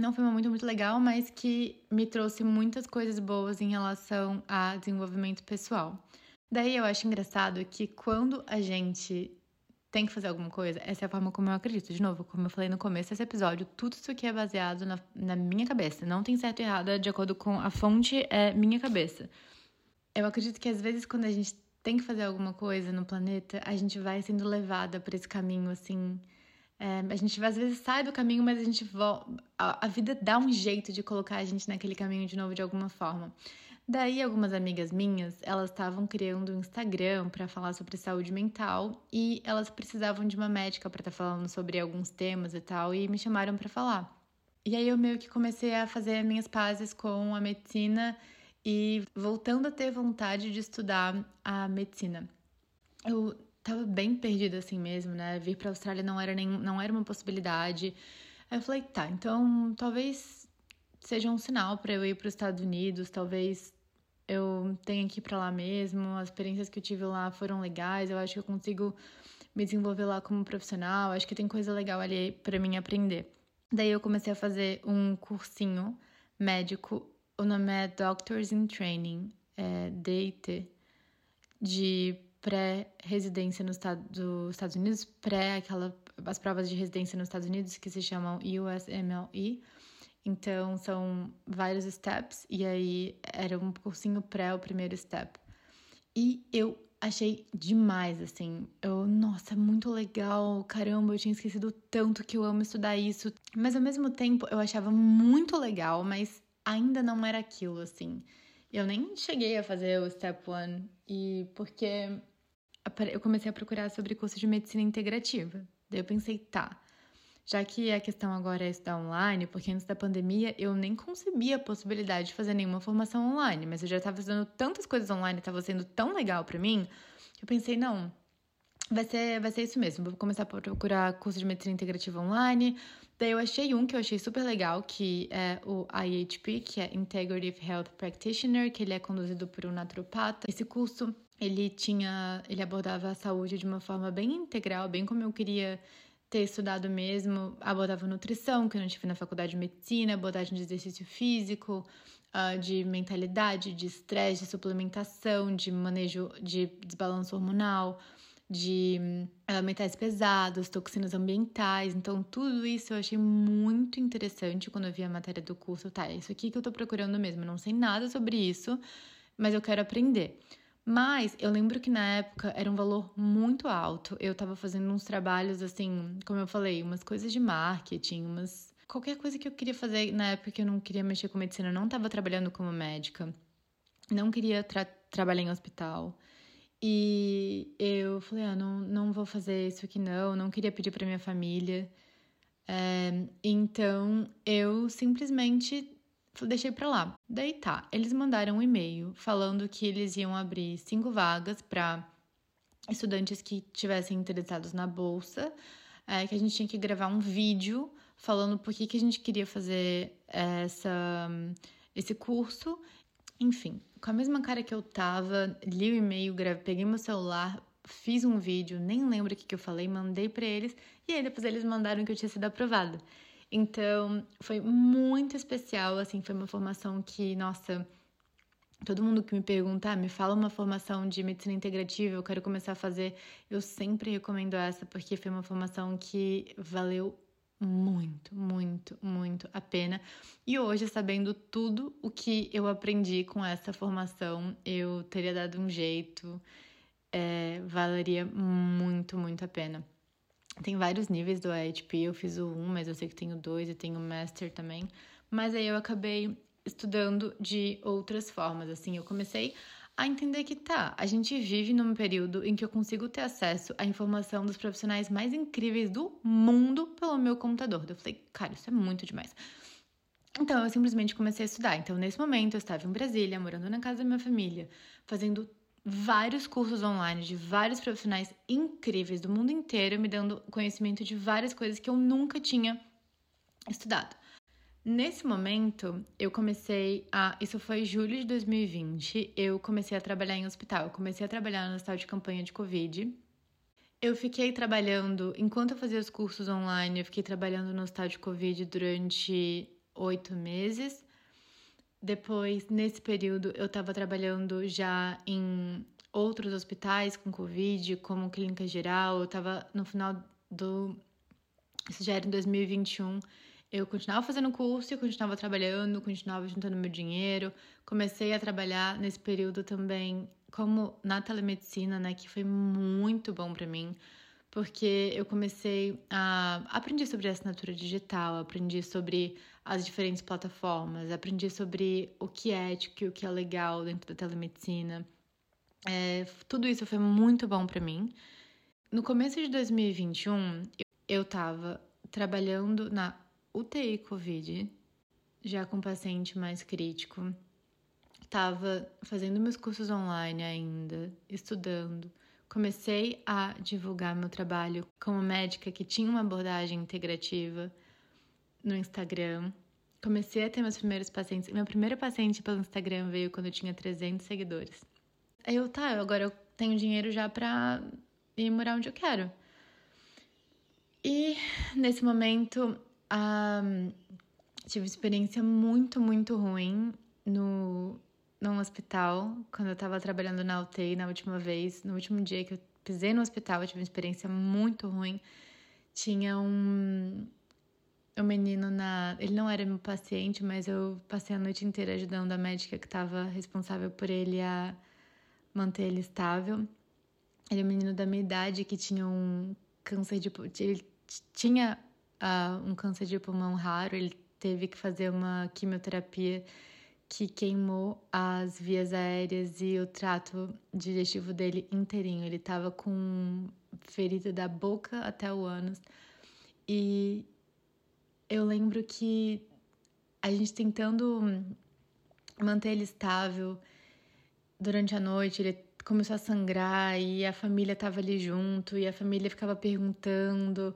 Speaker 1: não foi um momento muito legal, mas que me trouxe muitas coisas boas em relação a desenvolvimento pessoal. Daí eu acho engraçado que quando a gente tem que fazer alguma coisa, essa é a forma como eu acredito. De novo, como eu falei no começo desse episódio, tudo isso aqui é baseado na, na minha cabeça. Não tem certo e errado, de acordo com a fonte, é minha cabeça. Eu acredito que às vezes quando a gente tem que fazer alguma coisa no planeta, a gente vai sendo levada por esse caminho, assim, é, a gente às vezes sai do caminho, mas a gente volta. A, vida dá um jeito de colocar a gente naquele caminho de novo de alguma forma. Daí, algumas amigas minhas, elas estavam criando um Instagram para falar sobre saúde mental e elas precisavam de uma médica para estar tá falando sobre alguns temas e tal, e me chamaram para falar. E aí eu meio que comecei a fazer minhas pazes com a medicina e voltando a ter vontade de estudar a medicina. Eu tava bem perdida assim mesmo, né? Vir para a Austrália não era nem não era uma possibilidade. Aí eu falei, tá, então talvez seja um sinal para eu ir para os Estados Unidos, talvez eu tenha que ir para lá mesmo. As experiências que eu tive lá foram legais, eu acho que eu consigo me desenvolver lá como profissional, acho que tem coisa legal ali para mim aprender. Daí eu comecei a fazer um cursinho médico, o nome é Doctors in Training, é DIT, de pré-residência nos do Estados Unidos, pré aquela as provas de residência nos Estados Unidos que se chamam USMLE. Então são vários steps e aí era um cursinho pré o primeiro step. E eu achei demais assim. Eu, nossa, muito legal. Caramba, eu tinha esquecido tanto que eu amo estudar isso. Mas ao mesmo tempo eu achava muito legal, mas ainda não era aquilo assim. Eu nem cheguei a fazer o step one e porque eu comecei a procurar sobre curso de medicina integrativa. Daí eu pensei, tá, já que a questão agora é estudar online, porque antes da pandemia eu nem concebia a possibilidade de fazer nenhuma formação online, mas eu já estava fazendo tantas coisas online, estava sendo tão legal para mim, que eu pensei, não, vai ser, vai ser isso mesmo. Vou começar a procurar curso de medicina integrativa online. Daí eu achei um que eu achei super legal, que é o IHP, que é Integrative Health Practitioner, que ele é conduzido por um naturopata. Esse curso ele tinha, ele abordava a saúde de uma forma bem integral, bem como eu queria ter estudado mesmo. Abordava nutrição, que eu não tive na faculdade de medicina, abordagem de exercício físico, uh, de mentalidade, de estresse, de suplementação, de manejo de desbalanço hormonal, de uh, metais pesados, toxinas ambientais. Então, tudo isso eu achei muito interessante quando eu vi a matéria do curso. Tá, é isso aqui que eu tô procurando mesmo. Eu não sei nada sobre isso, mas eu quero aprender. Mas eu lembro que na época era um valor muito alto. Eu tava fazendo uns trabalhos assim, como eu falei, umas coisas de marketing, umas qualquer coisa que eu queria fazer na época que eu não queria mexer com medicina, eu não tava trabalhando como médica. Não queria tra trabalhar em hospital. E eu falei, ah, não, não vou fazer isso aqui não, não queria pedir para minha família. É, então eu simplesmente deixei para lá. Daí tá, eles mandaram um e-mail falando que eles iam abrir cinco vagas para estudantes que tivessem interessados na bolsa, é, que a gente tinha que gravar um vídeo falando por que, que a gente queria fazer essa, esse curso. Enfim, com a mesma cara que eu tava, li o e-mail, peguei meu celular, fiz um vídeo, nem lembro o que, que eu falei, mandei para eles, e aí depois eles mandaram que eu tinha sido aprovada. Então, foi muito especial, assim, foi uma formação que, nossa, todo mundo que me pergunta, ah, me fala uma formação de medicina integrativa, eu quero começar a fazer, eu sempre recomendo essa, porque foi uma formação que valeu muito, muito, muito a pena. E hoje, sabendo tudo o que eu aprendi com essa formação, eu teria dado um jeito, é, valeria muito, muito a pena. Tem vários níveis do IHP, eu fiz o 1, mas eu sei que tenho dois e tenho o Master também. Mas aí eu acabei estudando de outras formas, assim, eu comecei a entender que tá, a gente vive num período em que eu consigo ter acesso à informação dos profissionais mais incríveis do mundo pelo meu computador. Eu falei, cara, isso é muito demais. Então eu simplesmente comecei a estudar. Então, nesse momento, eu estava em Brasília, morando na casa da minha família, fazendo vários cursos online de vários profissionais incríveis do mundo inteiro, me dando conhecimento de várias coisas que eu nunca tinha estudado. Nesse momento, eu comecei a. Isso foi julho de 2020. Eu comecei a trabalhar em hospital. Eu comecei a trabalhar no hospital de campanha de Covid. Eu fiquei trabalhando, enquanto eu fazia os cursos online, eu fiquei trabalhando no hospital de Covid durante oito meses. Depois, nesse período, eu estava trabalhando já em outros hospitais com Covid, como Clínica Geral. Eu estava no final do. Isso já era em 2021 eu continuava fazendo curso, eu continuava trabalhando, continuava juntando meu dinheiro. Comecei a trabalhar nesse período também como na telemedicina, né, que foi muito bom para mim, porque eu comecei a aprender sobre assinatura digital, aprendi sobre as diferentes plataformas, aprendi sobre o que é ético e o que é legal dentro da telemedicina. É, tudo isso foi muito bom para mim. No começo de 2021, eu estava trabalhando na UTI Covid, já com paciente mais crítico. Estava fazendo meus cursos online ainda, estudando. Comecei a divulgar meu trabalho como médica que tinha uma abordagem integrativa no Instagram. Comecei a ter meus primeiros pacientes. Meu primeiro paciente pelo Instagram veio quando eu tinha 300 seguidores. Aí eu, tá, agora eu tenho dinheiro já pra ir morar onde eu quero. E nesse momento um, tive experiência muito, muito ruim no, num hospital, quando eu tava trabalhando na UTI na última vez. No último dia que eu pisei no hospital, eu tive uma experiência muito ruim. Tinha um, um menino na. Ele não era meu paciente, mas eu passei a noite inteira ajudando a médica que estava responsável por ele a manter ele estável. Ele é um menino da minha idade que tinha um câncer de. Ele tinha uh, um câncer de pulmão raro, ele teve que fazer uma quimioterapia que queimou as vias aéreas e o trato digestivo dele inteirinho. Ele estava com ferida da boca até o ânus. E eu lembro que a gente tentando manter ele estável durante a noite, ele começou a sangrar e a família estava ali junto e a família ficava perguntando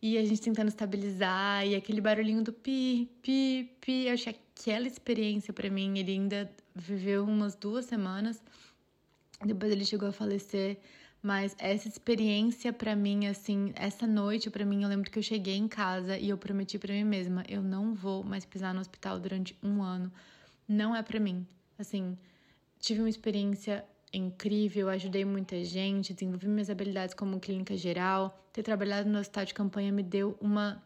Speaker 1: e a gente tentando estabilizar, e aquele barulhinho do pi, pi, pi. Eu achei aquela experiência para mim. Ele ainda viveu umas duas semanas, depois ele chegou a falecer. Mas essa experiência para mim, assim, essa noite para mim, eu lembro que eu cheguei em casa e eu prometi para mim mesma: eu não vou mais pisar no hospital durante um ano. Não é para mim. Assim, tive uma experiência incrível, ajudei muita gente, desenvolvi minhas habilidades como clínica geral. Ter trabalhado no hospital de campanha me deu uma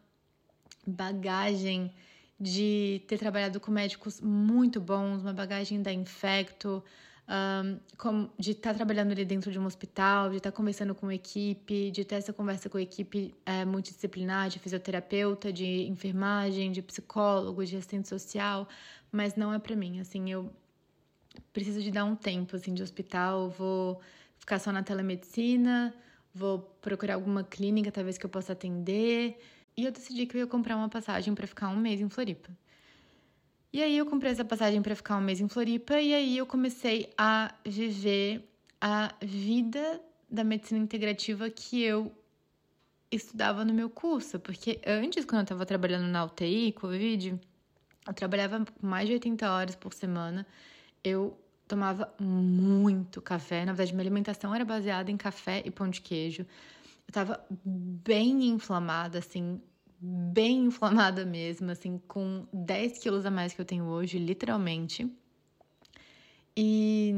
Speaker 1: bagagem de ter trabalhado com médicos muito bons, uma bagagem da Infecto, um, de estar tá trabalhando ali dentro de um hospital, de estar tá conversando com equipe, de ter essa conversa com equipe é, multidisciplinar, de fisioterapeuta, de enfermagem, de psicólogo, de assistente social, mas não é para mim. Assim, eu preciso de dar um tempo assim de hospital, vou ficar só na telemedicina, vou procurar alguma clínica talvez que eu possa atender. E eu decidi que eu ia comprar uma passagem para ficar um mês em Floripa. E aí eu comprei essa passagem para ficar um mês em Floripa e aí eu comecei a viver a vida da medicina integrativa que eu estudava no meu curso, porque antes quando eu estava trabalhando na UTI, COVID, eu trabalhava mais de 80 horas por semana eu tomava muito café. Na verdade, minha alimentação era baseada em café e pão de queijo. Eu tava bem inflamada, assim, bem inflamada mesmo, assim, com 10 quilos a mais que eu tenho hoje, literalmente. E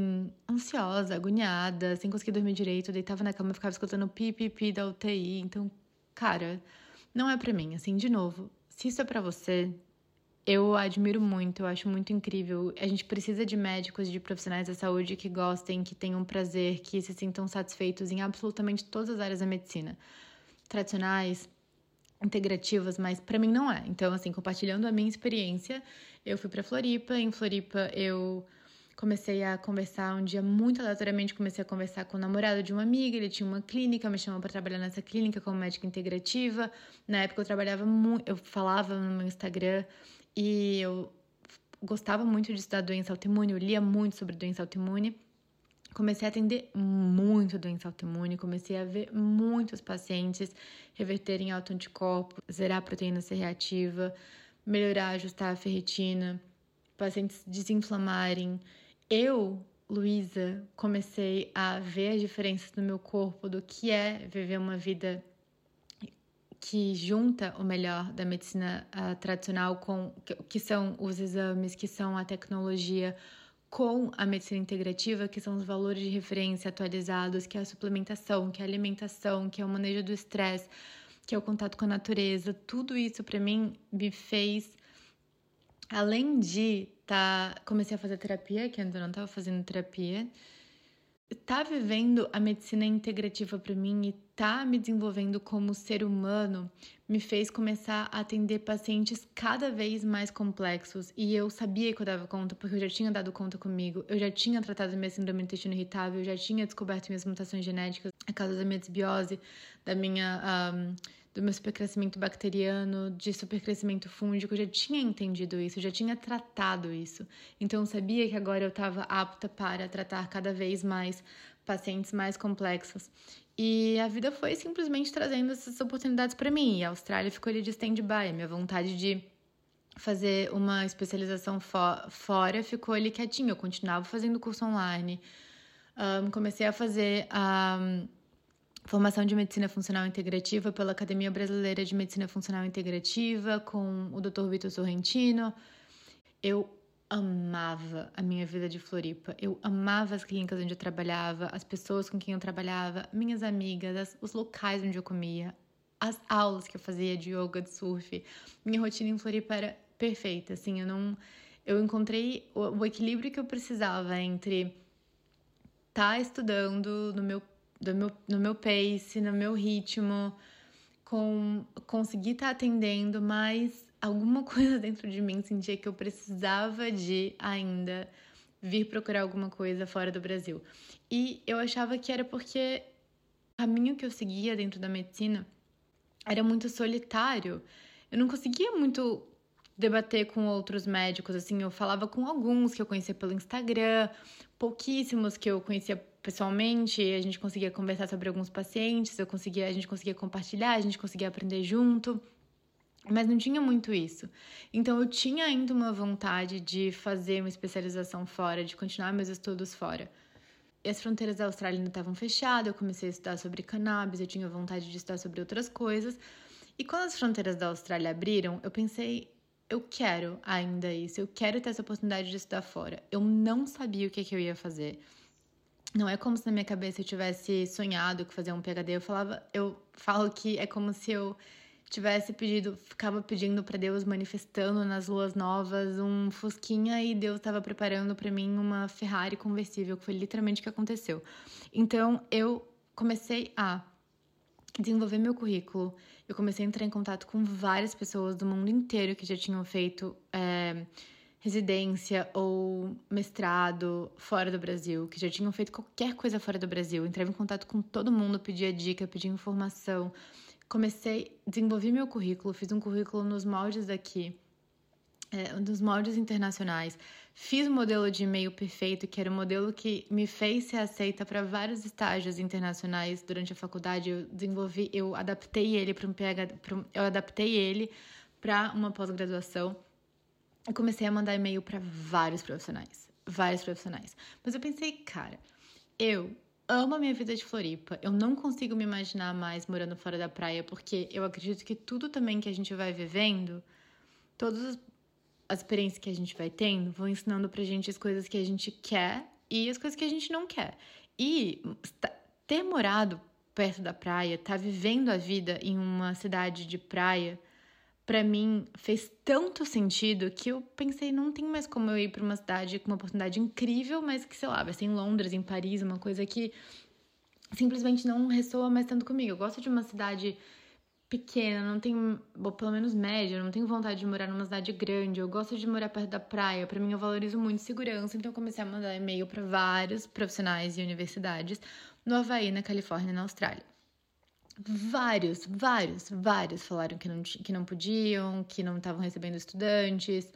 Speaker 1: ansiosa, agoniada, sem conseguir dormir direito, deitava na cama e ficava escutando pi, pi, pi da UTI. Então, cara, não é para mim, assim, de novo. Se isso é para você, eu admiro muito, eu acho muito incrível. A gente precisa de médicos, de profissionais da saúde que gostem, que tenham prazer, que se sintam satisfeitos em absolutamente todas as áreas da medicina. Tradicionais, integrativas, mas para mim não é. Então, assim, compartilhando a minha experiência, eu fui para Floripa. Em Floripa, eu Comecei a conversar um dia muito aleatoriamente, comecei a conversar com o namorado de uma amiga, ele tinha uma clínica, me chamou para trabalhar nessa clínica como médica integrativa. Na época eu trabalhava muito, eu falava no meu Instagram e eu gostava muito de estudar doença autoimune, eu lia muito sobre doença autoimune. Comecei a atender muito doença autoimune, comecei a ver muitos pacientes reverterem autoanticorpo, zerar a proteína C reativa, melhorar, ajustar a ferritina, pacientes desinflamarem, eu, Luísa, comecei a ver as diferenças no meu corpo do que é viver uma vida que junta o melhor da medicina uh, tradicional com que, que são os exames, que são a tecnologia, com a medicina integrativa, que são os valores de referência atualizados, que é a suplementação, que é a alimentação, que é o manejo do estresse, que é o contato com a natureza. Tudo isso para mim me fez além de tá, comecei a fazer terapia, que antes eu não estava fazendo terapia, tá vivendo a medicina integrativa para mim e tá me desenvolvendo como ser humano me fez começar a atender pacientes cada vez mais complexos. E eu sabia que eu dava conta porque eu já tinha dado conta comigo, eu já tinha tratado minha síndrome do intestino irritável, eu já tinha descoberto minhas mutações genéticas a causa da minha desbiose, da minha um, do meu supercrescimento bacteriano, de supercrescimento fúngico, eu já tinha entendido isso, já tinha tratado isso. Então eu sabia que agora eu estava apta para tratar cada vez mais pacientes mais complexos. E a vida foi simplesmente trazendo essas oportunidades para mim. E a Austrália ficou ali de stand-by. A minha vontade de fazer uma especialização fo fora ficou ali quietinha. Eu continuava fazendo curso online. Um, comecei a fazer a um, formação de medicina funcional integrativa pela Academia Brasileira de Medicina Funcional Integrativa com o Dr. Vitor Sorrentino. Eu amava a minha vida de Floripa. Eu amava as clínicas onde eu trabalhava, as pessoas com quem eu trabalhava, minhas amigas, as, os locais onde eu comia, as aulas que eu fazia de yoga, de surf. Minha rotina em Floripa era perfeita, assim, eu não eu encontrei o, o equilíbrio que eu precisava entre estar tá estudando no meu do meu, no meu pace, no meu ritmo, com conseguir estar tá atendendo, mas alguma coisa dentro de mim sentia que eu precisava de ainda vir procurar alguma coisa fora do Brasil. E eu achava que era porque o caminho que eu seguia dentro da medicina era muito solitário. Eu não conseguia muito debater com outros médicos, assim, eu falava com alguns que eu conhecia pelo Instagram, pouquíssimos que eu conhecia pessoalmente, a gente conseguia conversar sobre alguns pacientes, eu conseguia, a gente conseguia compartilhar, a gente conseguia aprender junto. Mas não tinha muito isso. Então eu tinha ainda uma vontade de fazer uma especialização fora, de continuar meus estudos fora. E as fronteiras da Austrália ainda estavam fechadas, eu comecei a estudar sobre cannabis, eu tinha vontade de estudar sobre outras coisas. E quando as fronteiras da Austrália abriram, eu pensei, eu quero ainda isso, eu quero ter essa oportunidade de estudar fora. Eu não sabia o que, que eu ia fazer. Não é como se na minha cabeça eu tivesse sonhado com fazer um PhD. Eu falava, eu falo que é como se eu tivesse pedido, ficava pedindo para Deus manifestando nas luas novas um fusquinha e Deus estava preparando para mim uma Ferrari conversível, que foi literalmente o que aconteceu. Então eu comecei a desenvolver meu currículo. Eu comecei a entrar em contato com várias pessoas do mundo inteiro que já tinham feito é, residência ou mestrado fora do Brasil, que já tinham feito qualquer coisa fora do Brasil. Entrei em contato com todo mundo, pedia dica, pedia informação. Comecei, desenvolvi meu currículo, fiz um currículo nos moldes daqui, é, nos moldes internacionais. Fiz o um modelo de e-mail perfeito, que era o um modelo que me fez ser aceita para vários estágios internacionais durante a faculdade. Eu desenvolvi, eu adaptei ele para um PhD, eu adaptei ele para uma pós-graduação eu comecei a mandar e-mail para vários profissionais, vários profissionais. Mas eu pensei, cara, eu amo a minha vida de Floripa. Eu não consigo me imaginar mais morando fora da praia, porque eu acredito que tudo também que a gente vai vivendo, todas as experiências que a gente vai tendo, vão ensinando pra gente as coisas que a gente quer e as coisas que a gente não quer. E ter morado perto da praia, estar tá vivendo a vida em uma cidade de praia, para mim fez tanto sentido que eu pensei, não tem mais como eu ir para uma cidade com uma oportunidade incrível, mas que, sei lá, vai ser em Londres, em Paris, uma coisa que simplesmente não ressoa mais tanto comigo. Eu gosto de uma cidade pequena, não tenho, pelo menos média, não tenho vontade de morar numa cidade grande. Eu gosto de morar perto da praia. Para mim, eu valorizo muito segurança, então eu comecei a mandar e-mail para vários profissionais e universidades no Havaí, na Califórnia na Austrália. Vários, vários, vários falaram que não, que não podiam, que não estavam recebendo estudantes,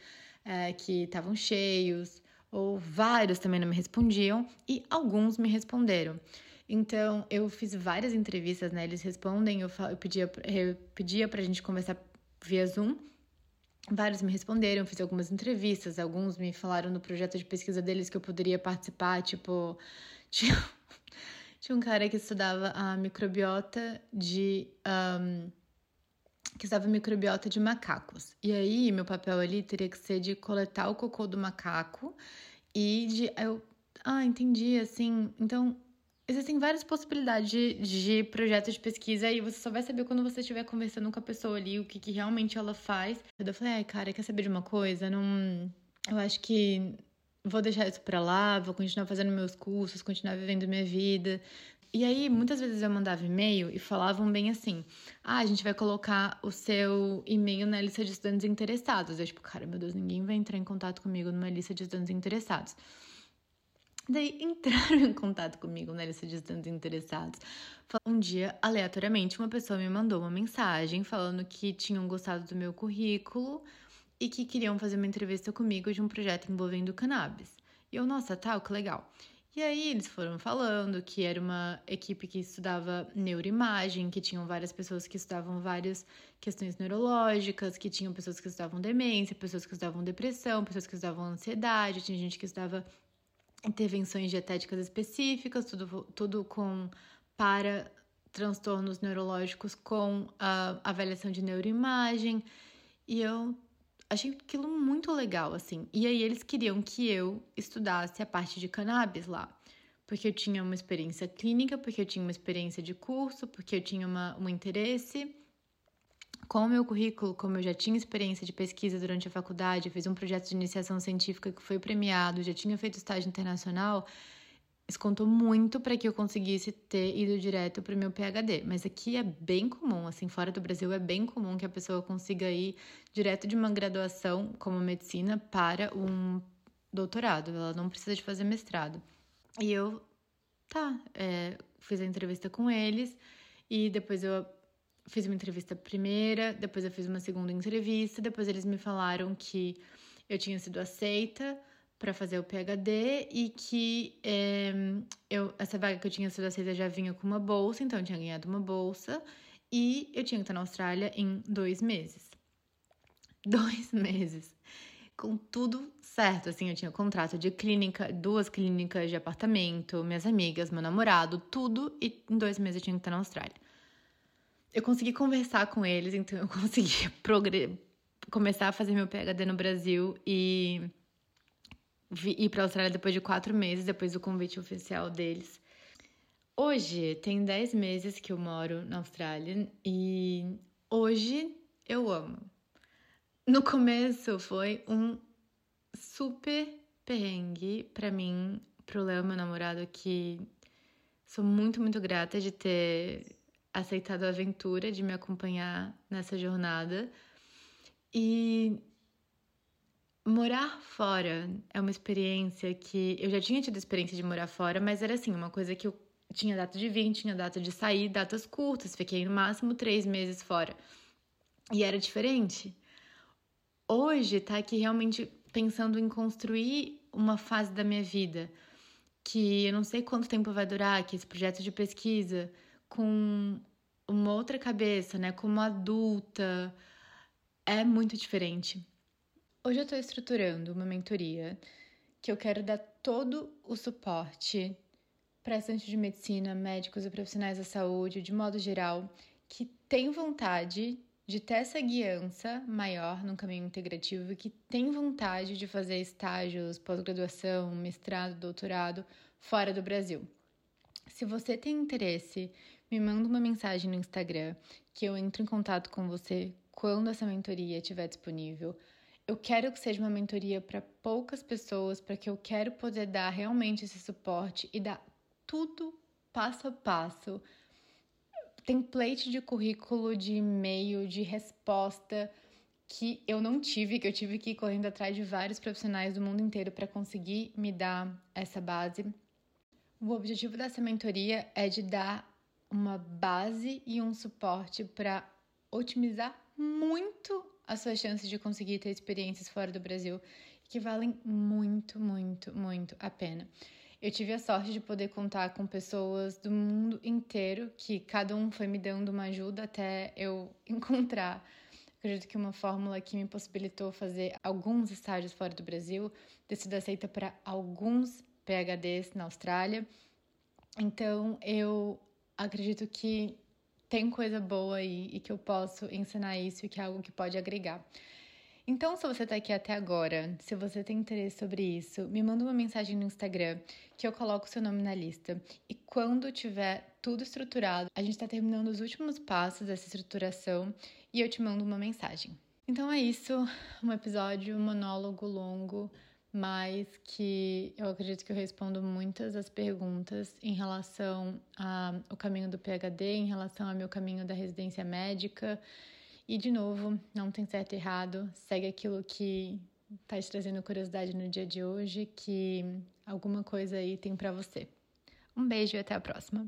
Speaker 1: é, que estavam cheios, ou vários também não me respondiam, e alguns me responderam. Então, eu fiz várias entrevistas, né? Eles respondem, eu, eu pedia, eu pedia pra gente conversar via Zoom. Vários me responderam, fiz algumas entrevistas, alguns me falaram no projeto de pesquisa deles que eu poderia participar, tipo, tinha, tinha um cara que estudava a microbiota de. Um, que estudava microbiota de macacos. E aí, meu papel ali teria que ser de coletar o cocô do macaco e de. Eu, ah, entendi, assim. Então, Existem várias possibilidades de, de projeto de pesquisa e você só vai saber quando você estiver conversando com a pessoa ali o que, que realmente ela faz. Eu falei, ai, cara, quer saber de uma coisa? Não. Eu acho que vou deixar isso pra lá, vou continuar fazendo meus cursos, continuar vivendo minha vida. E aí, muitas vezes eu mandava e-mail e falavam bem assim: ah, a gente vai colocar o seu e-mail na lista de estudantes interessados. Eu, tipo, cara, meu Deus, ninguém vai entrar em contato comigo numa lista de estudantes interessados. Daí entraram em contato comigo na lista de estudantes interessados. Um dia, aleatoriamente, uma pessoa me mandou uma mensagem falando que tinham gostado do meu currículo e que queriam fazer uma entrevista comigo de um projeto envolvendo cannabis. E eu, nossa, tal, que legal. E aí eles foram falando que era uma equipe que estudava neuroimagem, que tinham várias pessoas que estudavam várias questões neurológicas, que tinham pessoas que estudavam demência, pessoas que estudavam depressão, pessoas que estudavam ansiedade, tinha gente que estudava intervenções dietéticas específicas, tudo, tudo com para transtornos neurológicos com a avaliação de neuroimagem. E eu achei aquilo muito legal, assim. E aí eles queriam que eu estudasse a parte de cannabis lá. Porque eu tinha uma experiência clínica, porque eu tinha uma experiência de curso, porque eu tinha uma, um interesse. Com o meu currículo, como eu já tinha experiência de pesquisa durante a faculdade, eu fiz um projeto de iniciação científica que foi premiado, já tinha feito estágio internacional, isso contou muito para que eu conseguisse ter ido direto para o meu PhD. Mas aqui é bem comum, assim, fora do Brasil é bem comum que a pessoa consiga ir direto de uma graduação como medicina para um doutorado. Ela não precisa de fazer mestrado. E eu, tá, é, fiz a entrevista com eles e depois eu fiz uma entrevista primeira, depois eu fiz uma segunda entrevista, depois eles me falaram que eu tinha sido aceita para fazer o PhD e que é, eu, essa vaga que eu tinha sido aceita já vinha com uma bolsa, então eu tinha ganhado uma bolsa e eu tinha que estar na Austrália em dois meses. Dois meses. Com tudo certo, assim, eu tinha contrato de clínica, duas clínicas de apartamento, minhas amigas, meu namorado, tudo, e em dois meses eu tinha que estar na Austrália eu consegui conversar com eles, então eu consegui começar a fazer meu PhD no Brasil e ir para a Austrália depois de quatro meses, depois do convite oficial deles. Hoje tem dez meses que eu moro na Austrália e hoje eu amo. No começo foi um super perrengue para mim, pro Léo, meu namorado, que sou muito, muito grata de ter aceitado a aventura de me acompanhar nessa jornada. E morar fora é uma experiência que eu já tinha tido experiência de morar fora, mas era assim, uma coisa que eu tinha data de vir, tinha data de sair, datas curtas, fiquei no máximo três meses fora. E era diferente. Hoje tá aqui realmente pensando em construir uma fase da minha vida que eu não sei quanto tempo vai durar, que esse projeto de pesquisa com uma outra cabeça, né? Como adulta, é muito diferente. Hoje eu estou estruturando uma mentoria que eu quero dar todo o suporte para estudantes de medicina, médicos e profissionais da saúde, de modo geral, que tem vontade de ter essa guiança maior no caminho integrativo e que tem vontade de fazer estágios, pós-graduação, mestrado, doutorado fora do Brasil. Se você tem interesse, me manda uma mensagem no Instagram que eu entro em contato com você quando essa mentoria estiver disponível. Eu quero que seja uma mentoria para poucas pessoas, para que eu quero poder dar realmente esse suporte e dar tudo passo a passo template de currículo, de e-mail, de resposta que eu não tive, que eu tive que ir correndo atrás de vários profissionais do mundo inteiro para conseguir me dar essa base. O objetivo dessa mentoria é de dar uma base e um suporte para otimizar muito as suas chances de conseguir ter experiências fora do Brasil que valem muito, muito, muito a pena. Eu tive a sorte de poder contar com pessoas do mundo inteiro, que cada um foi me dando uma ajuda até eu encontrar. Acredito que uma fórmula que me possibilitou fazer alguns estágios fora do Brasil, ter sido aceita para alguns PHDs na Austrália. Então, eu acredito que tem coisa boa aí e que eu posso ensinar isso e que é algo que pode agregar. Então, se você está aqui até agora, se você tem interesse sobre isso, me manda uma mensagem no Instagram que eu coloco o seu nome na lista. E quando tiver tudo estruturado, a gente está terminando os últimos passos dessa estruturação e eu te mando uma mensagem. Então é isso, um episódio, um monólogo longo, mas que eu acredito que eu respondo muitas das perguntas em relação ao caminho do PhD, em relação ao meu caminho da residência médica e de novo, não tem certo e errado, segue aquilo que está te trazendo curiosidade no dia de hoje, que alguma coisa aí tem para você. Um beijo e até a próxima.